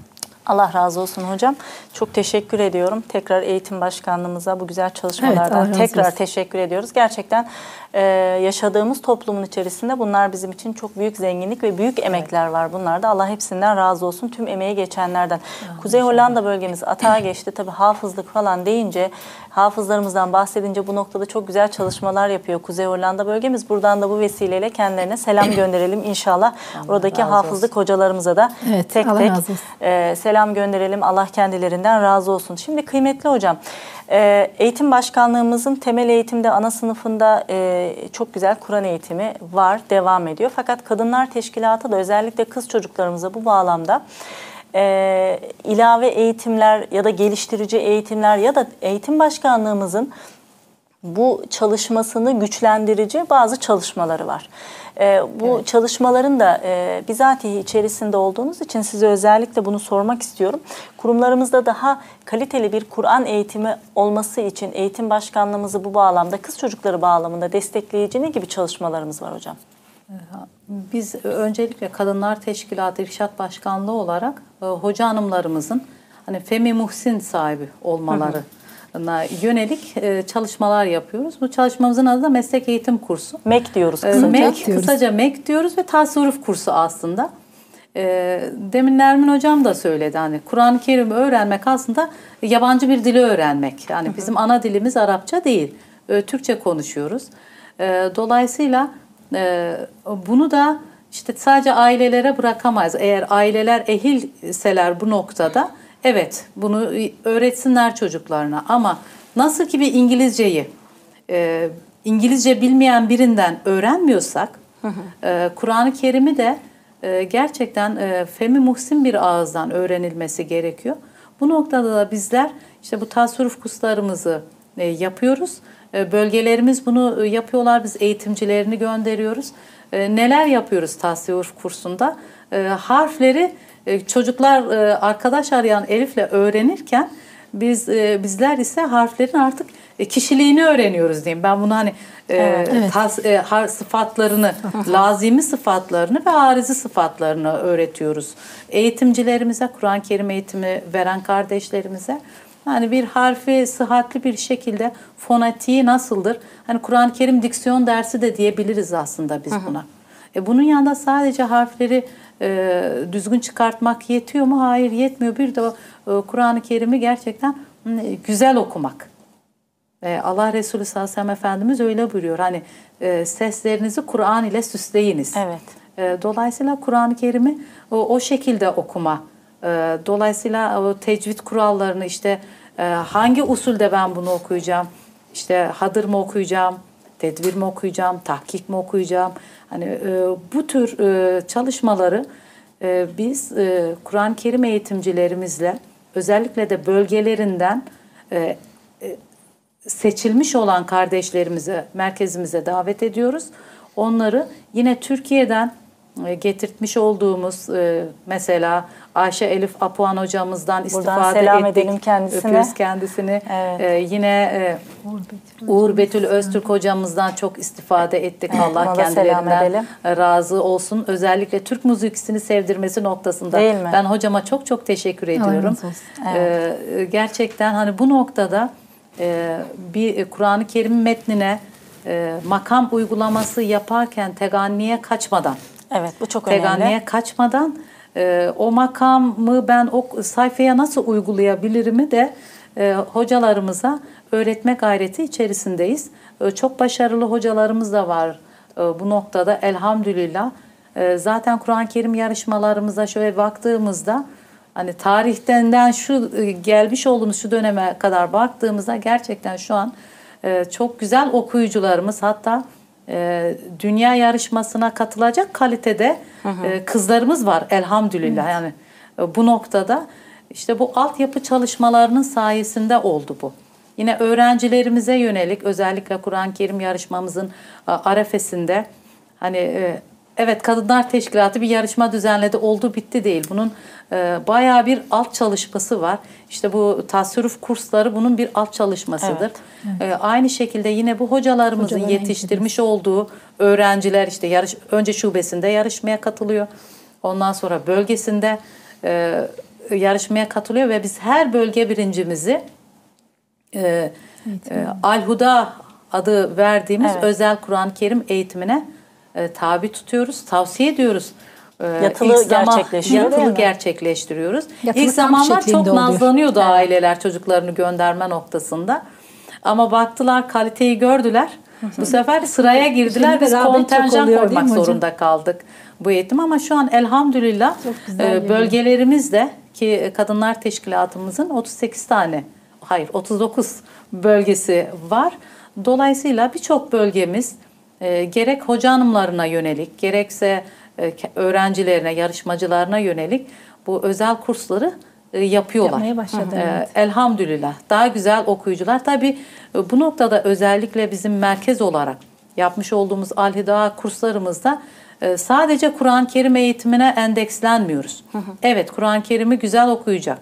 Allah razı olsun hocam. Çok teşekkür ediyorum. Tekrar eğitim başkanlığımıza bu güzel Evet, çalışmalardan razı tekrar olsun. teşekkür ediyoruz. Gerçekten e, yaşadığımız toplumun içerisinde bunlar bizim için çok büyük zenginlik ve büyük emekler var bunlarda. Allah hepsinden razı olsun. Tüm emeği geçenlerden. Kuzey Hollanda bölgemiz atağa geçti. Tabii hafızlık falan deyince hafızlarımızdan bahsedince bu noktada çok güzel çalışmalar yapıyor Kuzey Hollanda bölgemiz. Buradan da bu vesileyle kendilerine selam gönderelim inşallah. Oradaki razı hafızlık hocalarımıza da Evet, tek Allah tek olsun. e, selam gönderelim. Allah kendilerinden razı olsun. Şimdi kıymetli hocam, e, eğitim başkanlığımızın temel eğitimde ana sınıfında e, çok güzel Kur'an eğitimi var, devam ediyor. Fakat Kadınlar Teşkilatı da özellikle kız çocuklarımıza bu bağlamda e, ilave eğitimler ya da geliştirici eğitimler ya da eğitim başkanlığımızın bu çalışmasını güçlendirici bazı çalışmaları var. Ee, bu çalışmaların da e, bizatihi içerisinde olduğunuz için size özellikle bunu sormak istiyorum. Kurumlarımızda daha kaliteli bir Kur'an eğitimi olması için eğitim başkanlığımızı bu bağlamda kız çocukları bağlamında destekleyici ne gibi çalışmalarımız var hocam? Biz öncelikle Kadınlar Teşkilatı İrşat Başkanlığı olarak e, hoca hanımlarımızın hani Femi Muhsin sahibi olmalarına yönelik e, çalışmalar yapıyoruz. Bu çalışmamızın adı da meslek eğitim kursu. MEK diyoruz E, kısaca. MEK, diyoruz. kısaca MEK diyoruz ve tasarruf kursu aslında. E, demin Nermin Hocam da söyledi hani Kur'an-ı Kerim'i öğrenmek aslında yabancı bir dili öğrenmek. Yani bizim ana dilimiz Arapça değil, e, Türkçe konuşuyoruz. E, dolayısıyla e, bunu da işte sadece ailelere bırakamayız. Eğer aileler ehilseler bu noktada evet bunu öğretsinler çocuklarına ama nasıl ki bir İngilizceyi e, İngilizce bilmeyen birinden öğrenmiyorsak e, Kur'an-ı Kerim'i de e, gerçekten e, Femi Muhsin bir ağızdan öğrenilmesi gerekiyor. Bu noktada da bizler işte bu tasarruf kurslarımızı e, yapıyoruz. E, bölgelerimiz bunu e, yapıyorlar. Biz eğitimcilerini gönderiyoruz. E, neler yapıyoruz tasarruf kursunda? E, harfleri e, çocuklar e, arkadaş arayan Elif'le öğrenirken biz e, bizler ise harflerin artık kişiliğini öğreniyoruz diyeyim. Ben bunu hani e, Evet. tas, e, har, sıfatlarını, lazimi sıfatlarını ve arizi sıfatlarını öğretiyoruz. Eğitimcilerimize, Kur'an-ı Kerim eğitimi veren kardeşlerimize hani bir harfi sıhhatli bir şekilde fonetiği nasıldır? Hani Kur'an-ı Kerim diksiyon dersi de diyebiliriz aslında biz buna. E bunun yanında sadece harfleri e, düzgün çıkartmak yetiyor mu? Hayır yetmiyor. Bir de e, Kur'an-ı Kerim'i gerçekten güzel okumak. E, Allah Resulü sallallahu aleyhi ve sellem Efendimiz öyle buyuruyor. Hani e, seslerinizi Kur'an ile süsleyiniz. Evet. E, dolayısıyla Kur'an-ı Kerim'i o, o şekilde okuma. E, dolayısıyla o tecvid kurallarını işte e, hangi usulde ben bunu okuyacağım? İşte hadır mı okuyacağım? Tedbir mi okuyacağım? Tahkik mi okuyacağım? Hani e, bu tür e, çalışmaları e, biz e, Kur'an-ı Kerim eğitimcilerimizle özellikle de bölgelerinden e, seçilmiş olan kardeşlerimizi merkezimize davet ediyoruz. Onları yine Türkiye'den e, getirtmiş olduğumuz e, mesela Ayşe Elif Apuan hocamızdan istifade selam ettik. edelim kendisine. Öpüyoruz kendisini. Evet. E, yine e, Uğur Betül Öztürk hocamızdan çok istifade ettik. Allah da selam kendilerinden razı olsun. Özellikle Türk müziğini sevdirmesi noktasında Değil mi? ben hocama çok çok teşekkür ediyorum. olsun. Ee, gerçekten hani bu noktada e, bir Kur'an-ı Kerim metnine e, makam uygulaması yaparken teganniye kaçmadan, Evet bu çok önemli. teganniye kaçmadan e, o makamı ben o sayfaya nasıl uygulayabilirimi de e, hocalarımıza öğretme gayreti içerisindeyiz. E, çok başarılı hocalarımız da var e, bu noktada elhamdülillah. E, zaten Kur'an-ı Kerim yarışmalarımıza şöyle baktığımızda hani tarihten şu e, gelmiş olduğumuz şu döneme kadar baktığımızda gerçekten şu an e, çok güzel okuyucularımız hatta e, dünya yarışmasına katılacak kalitede e, kızlarımız var elhamdülillah. Yani e, bu noktada işte bu altyapı çalışmalarının sayesinde oldu bu. Yine öğrencilerimize yönelik özellikle Kur'an-ı Kerim yarışmamızın arefesinde hani e, evet Kadınlar Teşkilatı bir yarışma düzenledi oldu bitti değil. Bunun e, bayağı bir alt çalışması var. İşte bu tasarruf kursları bunun bir alt çalışmasıdır. E, aynı şekilde yine bu hocalarımızın Hocaların yetiştirmiş olduğu öğrenciler işte yarış önce şubesinde yarışmaya katılıyor. Ondan sonra bölgesinde e, yarışmaya katılıyor ve biz her bölge birincimizi e, e, Al-Huda adı verdiğimiz Evet. özel Kur'an-ı Kerim eğitimine e, tabi tutuyoruz, tavsiye ediyoruz. E, Yatılı ilk zaman- gerçekleşiyor, Yatılı gerçekleştiriyoruz. Yatılı ilk zamanlar çok oluyor. nazlanıyordu aileler çocuklarını gönderme noktasında. Ama baktılar kaliteyi gördüler. Bu sefer sıraya girdiler. Biz kontenjan oluyor, koymak zorunda kaldık bu eğitim ama şu an elhamdülillah e, bölgelerimizde ki Kadınlar Teşkilatımızın 38 tane hayır 39 bölgesi var. Dolayısıyla birçok bölgemiz e, gerek hoca hanımlarına yönelik gerekse e, öğrencilerine, yarışmacılarına yönelik bu özel kursları e, yapıyorlar. Yapmaya başladı, E, evet. Elhamdülillah. Daha güzel okuyucular. Tabii e, bu noktada özellikle bizim merkez olarak yapmış olduğumuz Alhida kurslarımızda e, sadece Kur'an-ı Kerim eğitimine endekslenmiyoruz. Evet Kur'an-ı Kerim'i güzel okuyacak.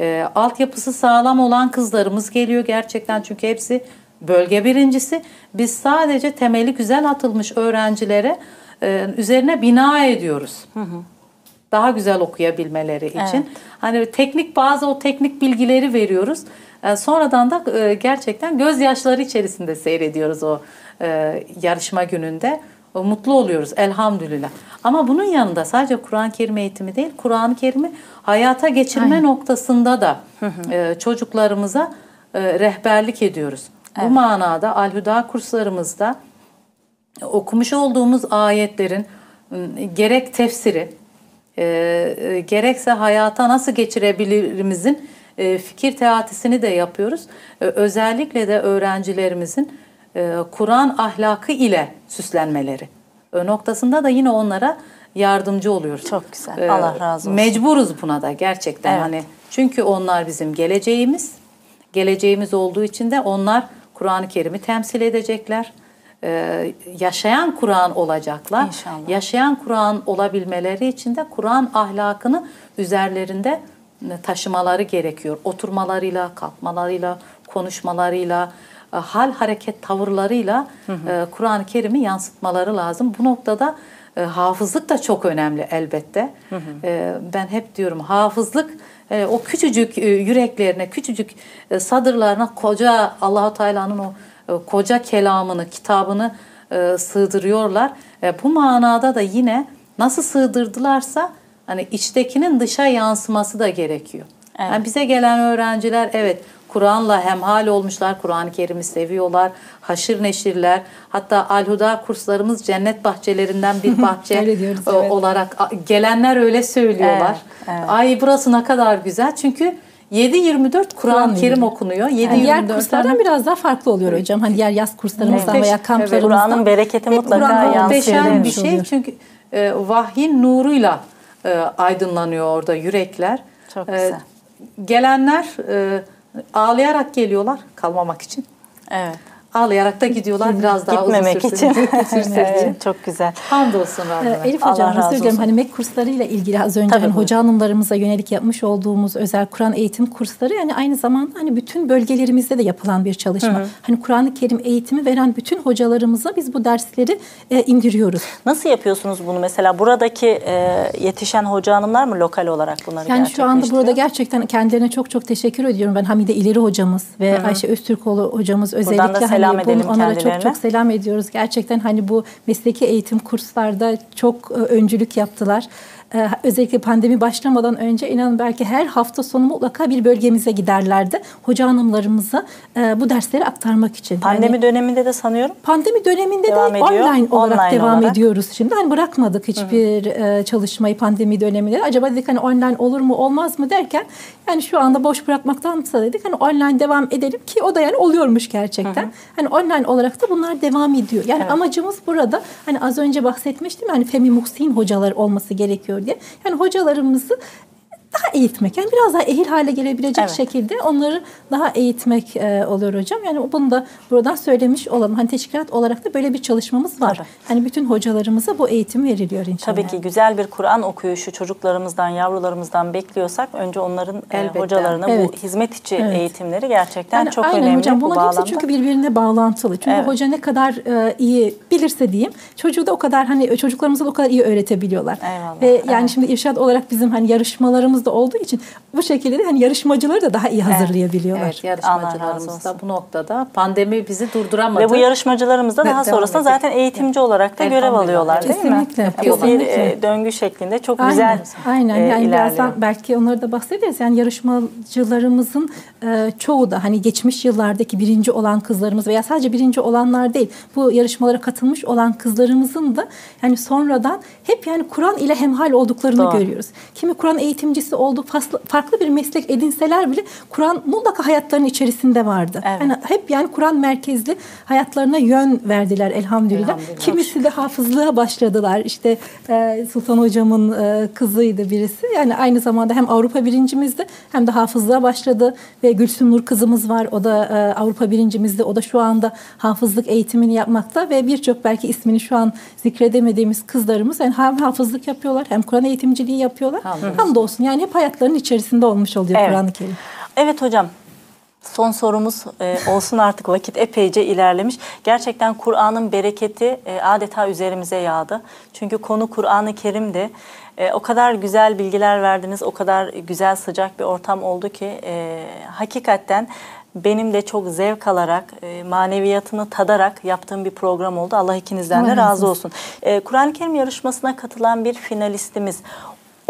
E, altyapısı sağlam olan kızlarımız geliyor gerçekten çünkü hepsi bölge birincisi. Biz sadece temeli güzel atılmış öğrencilere e, üzerine bina ediyoruz. Daha güzel okuyabilmeleri için. Evet. Hani teknik bazı o teknik bilgileri veriyoruz. E, sonradan da e, gerçekten gözyaşları içerisinde seyrediyoruz o e, yarışma gününde. O, mutlu oluyoruz elhamdülillah. Ama bunun yanında sadece Kur'an-ı Kerim eğitimi değil, Kur'an-ı Kerim'i hayata geçirme noktasında da e, çocuklarımıza e, rehberlik ediyoruz. Bu manada Al-Hüda kurslarımızda okumuş olduğumuz ayetlerin ım, gerek tefsiri, e, e, gerekse hayata nasıl geçirebilirimizin e, fikir teatisini de yapıyoruz. E, özellikle de öğrencilerimizin e, Kur'an ahlakı ile süslenmeleri e, noktasında da yine onlara yardımcı oluyoruz. Çok güzel. Ee, Allah razı olsun. Mecburuz buna da gerçekten Evet. hani. Çünkü onlar bizim geleceğimiz. Geleceğimiz olduğu için de onlar Kur'an-ı Kerim'i temsil edecekler. Ee, yaşayan Kur'an olacaklar. İnşallah. Yaşayan Kur'an olabilmeleri için de Kur'an ahlakını üzerlerinde taşımaları gerekiyor. Oturmalarıyla, kalkmalarıyla, konuşmalarıyla, e, hal hareket tavırlarıyla e, Kur'an-ı Kerim'i yansıtmaları lazım. Bu noktada e, hafızlık da çok önemli elbette. E, ben hep diyorum hafızlık e, o küçücük e, yüreklerine, küçücük e, sadırlarına koca Allahu Teala'nın o e, koca kelamını, kitabını e, sığdırıyorlar. E, bu manada da yine nasıl sığdırdılarsa hani içtekinin dışa yansıması da gerekiyor. Yani bize gelen öğrenciler evet Kur'an'la hemhal olmuşlar, Kur'an-ı Kerim'i seviyorlar, haşır neşirler. Hatta Al-Huda kurslarımız cennet bahçelerinden bir [laughs] bahçe diyoruz, e, evet. olarak gelenler öyle söylüyorlar. Evet, evet. Ay burası ne kadar güzel çünkü 7-24 Kur'an-ı Kerim okunuyor. Yani diğer 7-24 kurslardan biraz daha farklı oluyor hocam. Hani diğer yaz kurslarımızdan Evet. veya Evet, kamplarımızdan. Kur'an'ın bereketi mutlaka yansıyor, mi? bir şey. oluyor. Çünkü e, vahyin nuruyla e, aydınlanıyor orada yürekler. Çok E, güzel. gelenler e, ağlayarak geliyorlar kalmamak için. Evet. Ağlayarak da gidiyorlar biraz daha Gitmemek uzun için. evet, çok güzel. Hamdolsun Ee, Rabbime. Elif Allah Hocam razı özür dilerim. olsun. Hani MEK kurslarıyla ilgili az önce Tabii, hani hoca hanımlarımıza yönelik yapmış olduğumuz özel Kur'an eğitim kursları yani aynı zamanda hani bütün bölgelerimizde de yapılan bir çalışma. Hani Kur'an-ı Kerim eğitimi veren bütün hocalarımıza biz bu dersleri e, indiriyoruz. Nasıl yapıyorsunuz bunu? Mesela buradaki e, yetişen hoca hanımlar mı lokal olarak bunları Yani şu anda burada gerçekten kendilerine çok çok teşekkür ediyorum. Ben Hamide İleri hocamız ve Ayşe Öztürkoğlu hocamız özellikle da selam hani edelim onlara kendilerine. çok çok selam ediyoruz. Gerçekten hani bu mesleki eğitim kurslarda çok e, öncülük yaptılar. Ee, özellikle pandemi başlamadan önce inanın belki her hafta sonu mutlaka bir bölgemize giderlerdi. Hoca hanımlarımıza e, bu dersleri aktarmak için. Pandemi Yani- döneminde de sanıyorum. Pandemi döneminde Devam de ediyor. online olarak Online devam olarak. ediyoruz şimdi. Hani bırakmadık hiçbir e, çalışmayı pandemi döneminde. Acaba dedik hani online olur mu olmaz mı derken yani şu anda boş bırakmaktansa dedik hani online devam edelim ki o da yani oluyormuş gerçekten. Hani online olarak da bunlar devam ediyor. Yani amacımız burada hani az önce bahsetmiştim hani Femi Muhsin hocalar olması gerekiyor diye. Yani hocalarımızı daha eğitmek yani biraz daha ehil hale gelebilecek Evet. şekilde onları daha eğitmek e, oluyor hocam. Yani bunu da buradan söylemiş olalım. Hani teşkilat olarak da böyle bir çalışmamız var. Tabii. Hani bütün hocalarımıza bu eğitim veriliyor inşallah. Tabii ki güzel bir Kur'an okuyuşu çocuklarımızdan, yavrularımızdan bekliyorsak önce onların e, hocalarına bu Evet. hizmet içi Evet. eğitimleri gerçekten Yani çok aynen önemli hocam. bu Bunlar hepsi bağlamda. çünkü birbirine bağlantılı. Çünkü Evet. hoca ne kadar e, iyi bilirse diyeyim çocuğu da o kadar hani çocuklarımıza da o kadar iyi öğretebiliyorlar. Eyvallah. Ve yani Evet. şimdi irşad olarak bizim hani yarışmalarımız da olduğu için bu şekilde de hani yarışmacıları da daha iyi hazırlayabiliyorlar. Evet razı yarışmacılarımız da bu noktada pandemi bizi durduramadı. Ve bu yarışmacılarımız da daha sonrasında zaten eğitimci olarak da görev alıyorlar değil mi? Kesinlikle, Bu bir kesinlikle. e, döngü şeklinde çok Aynen, güzel aynen. e, yani birazdan belki onları da bahsederiz. Yani yarışmacılarımızın e, çoğu da hani geçmiş yıllardaki birinci olan kızlarımız veya sadece birinci olanlar değil. Bu yarışmalara katılmış olan kızlarımızın da yani sonradan hep yani Kur'an ile hemhal olduklarını Doğru. görüyoruz. Kimi Kur'an eğitimcisi oldu, farklı, farklı bir meslek edinseler bile Kur'an mutlaka hayatlarının içerisinde vardı. Evet. Yani hep yani Kur'an merkezli hayatlarına yön verdiler elhamdülillah. Elhamdülillah. Kimisi de hafızlığa başladılar. İşte e, Sultan hocamın e, kızıydı birisi. Yani aynı zamanda hem Avrupa birincimizdi hem de hafızlığa başladı ve Gülsüm Nur kızımız var. O da e, Avrupa birincimizdi. O da şu anda hafızlık eğitimini yapmakta ve birçok belki ismini şu an zikredemediğimiz kızlarımız yani hem hafızlık yapıyorlar hem Kur'an eğitimciliği yapıyorlar. Hamdolsun. Hamdolsun. Yani hep hayatlarının içerisinde olmuş oluyor Evet. Kur'an-ı Kerim. Evet hocam. Son sorumuz e, olsun artık vakit epeyce ilerlemiş. Gerçekten Kur'an'ın bereketi e, adeta üzerimize yağdı. Çünkü konu Kur'an-ı Kerim'di. E, o kadar güzel bilgiler verdiniz, o kadar güzel sıcak bir ortam oldu ki e, hakikaten benim de çok zevk alarak, e, maneviyatını tadarak yaptığım bir program oldu. Allah ikinizden de razı olsun. E, Kur'an-ı Kerim yarışmasına katılan bir finalistimiz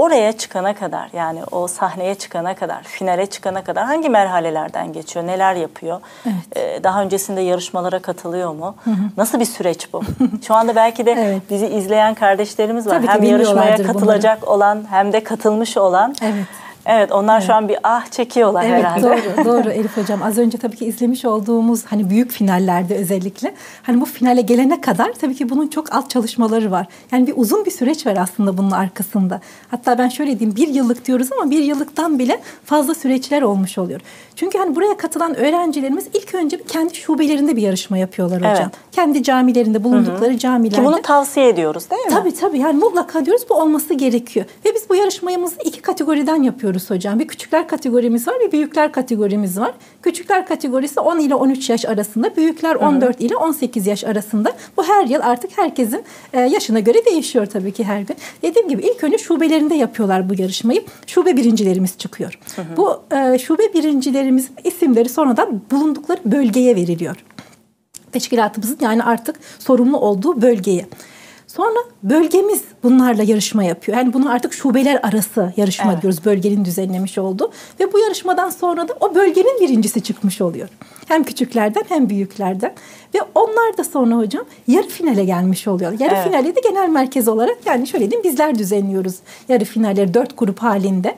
oraya çıkana kadar yani o sahneye çıkana kadar, finale çıkana kadar hangi merhalelerden geçiyor, neler yapıyor? Evet. Ee, daha öncesinde yarışmalara katılıyor mu? Nasıl bir süreç bu? [laughs] Şu anda belki de Evet. bizi izleyen kardeşlerimiz var. Tabii hem yarışmaya katılacak olan hem de katılmış olan. Evet. Evet onlar şu an bir ah çekiyorlar Evet herhalde. doğru [laughs] doğru Elif hocam. Az önce tabii ki izlemiş olduğumuz hani büyük finallerde özellikle hani bu finale gelene kadar tabii ki bunun çok alt çalışmaları var. Yani bir uzun bir süreç var aslında bunun arkasında. Hatta ben şöyle diyeyim bir yıllık diyoruz ama bir yıllıktan bile fazla süreçler olmuş oluyor. Çünkü hani buraya katılan öğrencilerimiz ilk önce kendi şubelerinde bir yarışma yapıyorlar hocam. Evet. Kendi camilerinde bulundukları camilerde. Ki bunu tavsiye ediyoruz değil mi? Tabii tabii yani mutlaka diyoruz bu olması gerekiyor. Ve biz bu yarışmayımızı iki kategoriden yapıyoruz hocam. Bir küçükler kategorimiz var bir büyükler kategorimiz var. Küçükler kategorisi 10 ile 13 yaş arasında, büyükler 14 ile 18 yaş arasında. Bu her yıl artık herkesin e, yaşına göre değişiyor tabii ki her gün. Dediğim gibi ilk önce şubelerinde yapıyorlar bu yarışmayı. Şube birincilerimiz çıkıyor. Bu e, şube birincilerimizin isimleri sonradan bulundukları bölgeye veriliyor teşkilatımızın yani artık sorumlu olduğu bölgeye. Sonra bölgemiz bunlarla yarışma yapıyor. Yani bunu artık şubeler arası yarışma Evet. diyoruz. Bölgenin düzenlemiş olduğu. Ve bu yarışmadan sonra da o bölgenin birincisi çıkmış oluyor. Hem küçüklerden hem büyüklerden. Ve onlar da sonra hocam yarı finale gelmiş oluyor. Yarı Evet. finale de genel merkez olarak yani şöyle diyeyim bizler düzenliyoruz yarı finalleri dört grup halinde.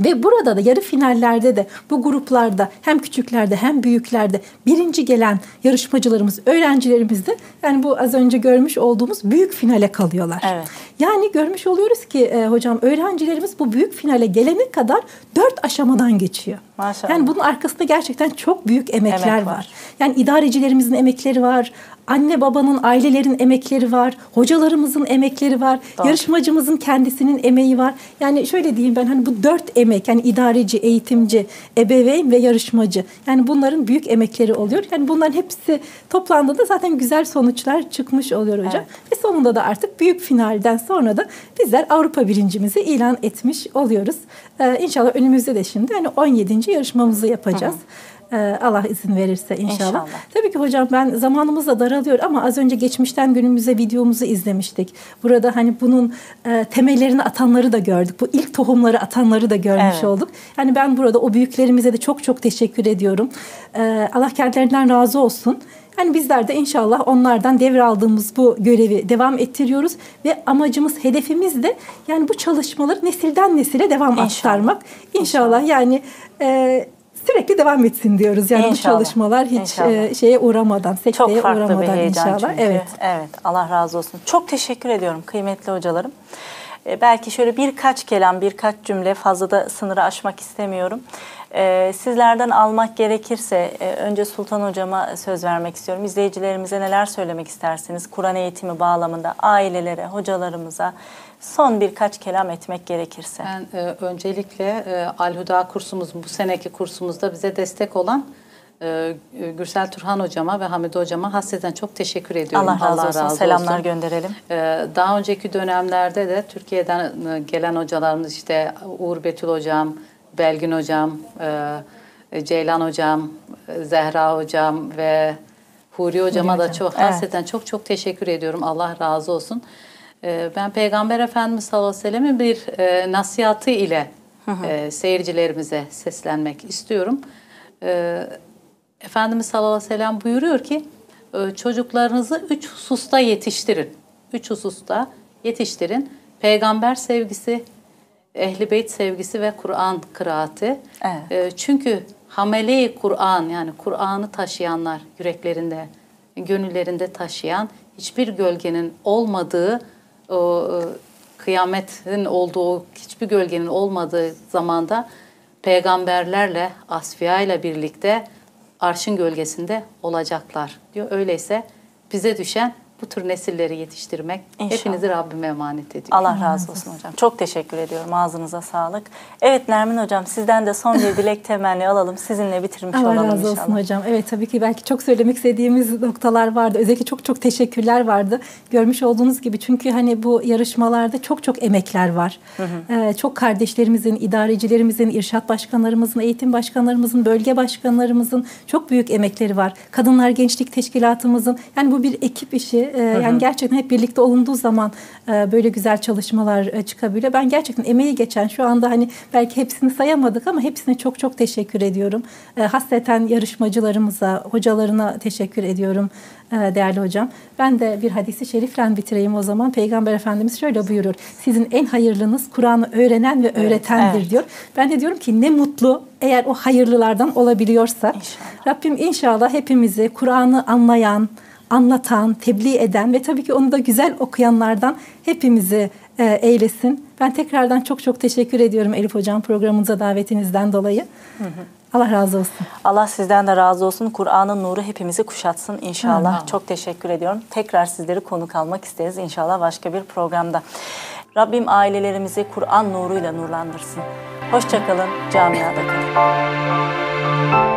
Ve burada da yarı finallerde de bu gruplarda hem küçüklerde hem büyüklerde birinci gelen yarışmacılarımız, öğrencilerimiz de yani bu az önce görmüş olduğumuz büyük finale kalıyorlar. Evet. Yani görmüş oluyoruz ki e, hocam öğrencilerimiz bu büyük finale gelene kadar dört aşamadan geçiyor. Maşallah. Yani bunun arkasında gerçekten çok büyük emekler Emek var. var. Yani idarecilerimizin emekleri var. Anne babanın, ailelerin emekleri var. Hocalarımızın emekleri var. Doğru. Yarışmacımızın kendisinin emeği var. Yani şöyle diyeyim ben hani bu dört emek yani idareci, eğitimci, ebeveyn ve yarışmacı. Yani bunların büyük emekleri oluyor. Yani bunların hepsi toplandığında zaten güzel sonuçlar çıkmış oluyor hocam. Ve sonunda da artık büyük finalden sonra da bizler Avrupa birincimizi ilan etmiş oluyoruz. Ee, inşallah önümüzde de şimdi hani 17. yarışmamızı yapacağız. Ee, Allah izin verirse inşallah. İnşallah. Tabii ki hocam ben zamanımız da daralıyor ama az önce geçmişten günümüze videomuzu izlemiştik. Burada hani bunun e, temellerini atanları da gördük. Bu ilk tohumları atanları da görmüş Evet. olduk. Yani ben burada o büyüklerimize de çok çok teşekkür ediyorum. Ee, Allah kendilerinden razı olsun. Yani bizler de inşallah onlardan devraldığımız bu görevi devam ettiriyoruz ve amacımız, hedefimiz de yani bu çalışmaları nesilden nesile devam İnşallah. aktarmak. İnşallah, yani e, sürekli devam etsin diyoruz. Yani İnşallah. bu çalışmalar hiç İnşallah. e, şeye uğramadan, sekteye Çok farklı bir uğramadan heyecan inşallah. çünkü. Evet. Evet. Allah razı olsun. Çok teşekkür ediyorum kıymetli hocalarım. Ee, belki şöyle birkaç kelam, birkaç cümle fazla da sınırı aşmak istemiyorum. Ee, sizlerden almak gerekirse e, önce Sultan hocama söz vermek istiyorum. İzleyicilerimize neler söylemek istersiniz? Kur'an eğitimi bağlamında ailelere, hocalarımıza son birkaç kelam etmek gerekirse. Ben e, öncelikle e, Alhuda kursumuz, bu seneki kursumuzda bize destek olan e, Gürsel Turhan hocama ve Hamide hocama hasreten çok teşekkür ediyorum. Allah razı olsun. Selamlar gönderelim. Ee, Daha önceki dönemlerde de Türkiye'den e, gelen hocalarımız işte Uğur Betül hocam, Belgin hocam, e, Ceylan hocam, e, Zehra hocam ve Huri hocama da çok Evet. hasreten çok çok teşekkür ediyorum. Allah razı olsun. Ee, Ben Peygamber Efendimiz sallallahu aleyhi ve sellem'in bir e, nasihatı ile e, seyircilerimize seslenmek istiyorum. Ee, Efendimiz sallallahu aleyhi ve sellem buyuruyor ki e, çocuklarınızı üç hususta yetiştirin. Üç hususta yetiştirin. Peygamber sevgisi, ehli beyt sevgisi ve Kur'an kıraati. Evet. E, Çünkü hamele-i Kur'an yani Kur'an'ı taşıyanlar yüreklerinde, gönüllerinde taşıyan hiçbir gölgenin olmadığı o e, kıyametin olduğu hiçbir gölgenin olmadığı zamanda peygamberlerle asfiya ile birlikte arşın gölgesinde olacaklar diyor. Öyleyse bize düşen bu tür nesilleri yetiştirmek. İnşallah. Hepinizi Rabbime emanet ediyorum. Allah razı olsun hocam. Çok teşekkür ediyorum. Ağzınıza sağlık. Evet Nermin hocam sizden de son bir [laughs] dilek temenni alalım. Sizinle bitirmiş Allah olalım razı inşallah. olsun hocam. Evet tabii ki belki çok söylemek istediğimiz noktalar vardı. Özellikle çok çok teşekkürler vardı. Görmüş olduğunuz gibi çünkü hani bu yarışmalarda çok çok emekler var. Ee, çok kardeşlerimizin, idarecilerimizin, irşat başkanlarımızın, eğitim başkanlarımızın, bölge başkanlarımızın çok büyük emekleri var. Kadınlar Gençlik Teşkilatımızın yani bu bir ekip işi E, yani gerçekten hep birlikte olunduğu zaman e, böyle güzel çalışmalar e, çıkabiliyor. Ben gerçekten emeği geçen şu anda hani belki hepsini sayamadık ama hepsine çok çok teşekkür ediyorum. E, hasreten yarışmacılarımıza, hocalarına teşekkür ediyorum e, değerli hocam. Ben de bir hadisi şerifle bitireyim o zaman. Peygamber Efendimiz şöyle buyurur. Sizin en hayırlınız Kur'an'ı öğrenen ve öğretendir evet. diyor. Ben de diyorum ki ne mutlu eğer o hayırlılardan olabiliyorsa. İnşallah. Rabbim inşallah hepimizi Kur'an'ı anlayan, anlatan, tebliğ eden ve tabii ki onu da güzel okuyanlardan hepimizi e, eylesin. Ben tekrardan çok çok teşekkür ediyorum Elif Hocam programımıza davetinizden dolayı. Allah razı olsun. Allah sizden de razı olsun. Kur'an'ın nuru hepimizi kuşatsın inşallah. Amin. Çok teşekkür ediyorum. Tekrar sizleri konuk almak isteriz inşallah başka bir programda. Rabbim ailelerimizi Kur'an nuruyla nurlandırsın. Hoşçakalın, camiada kalın.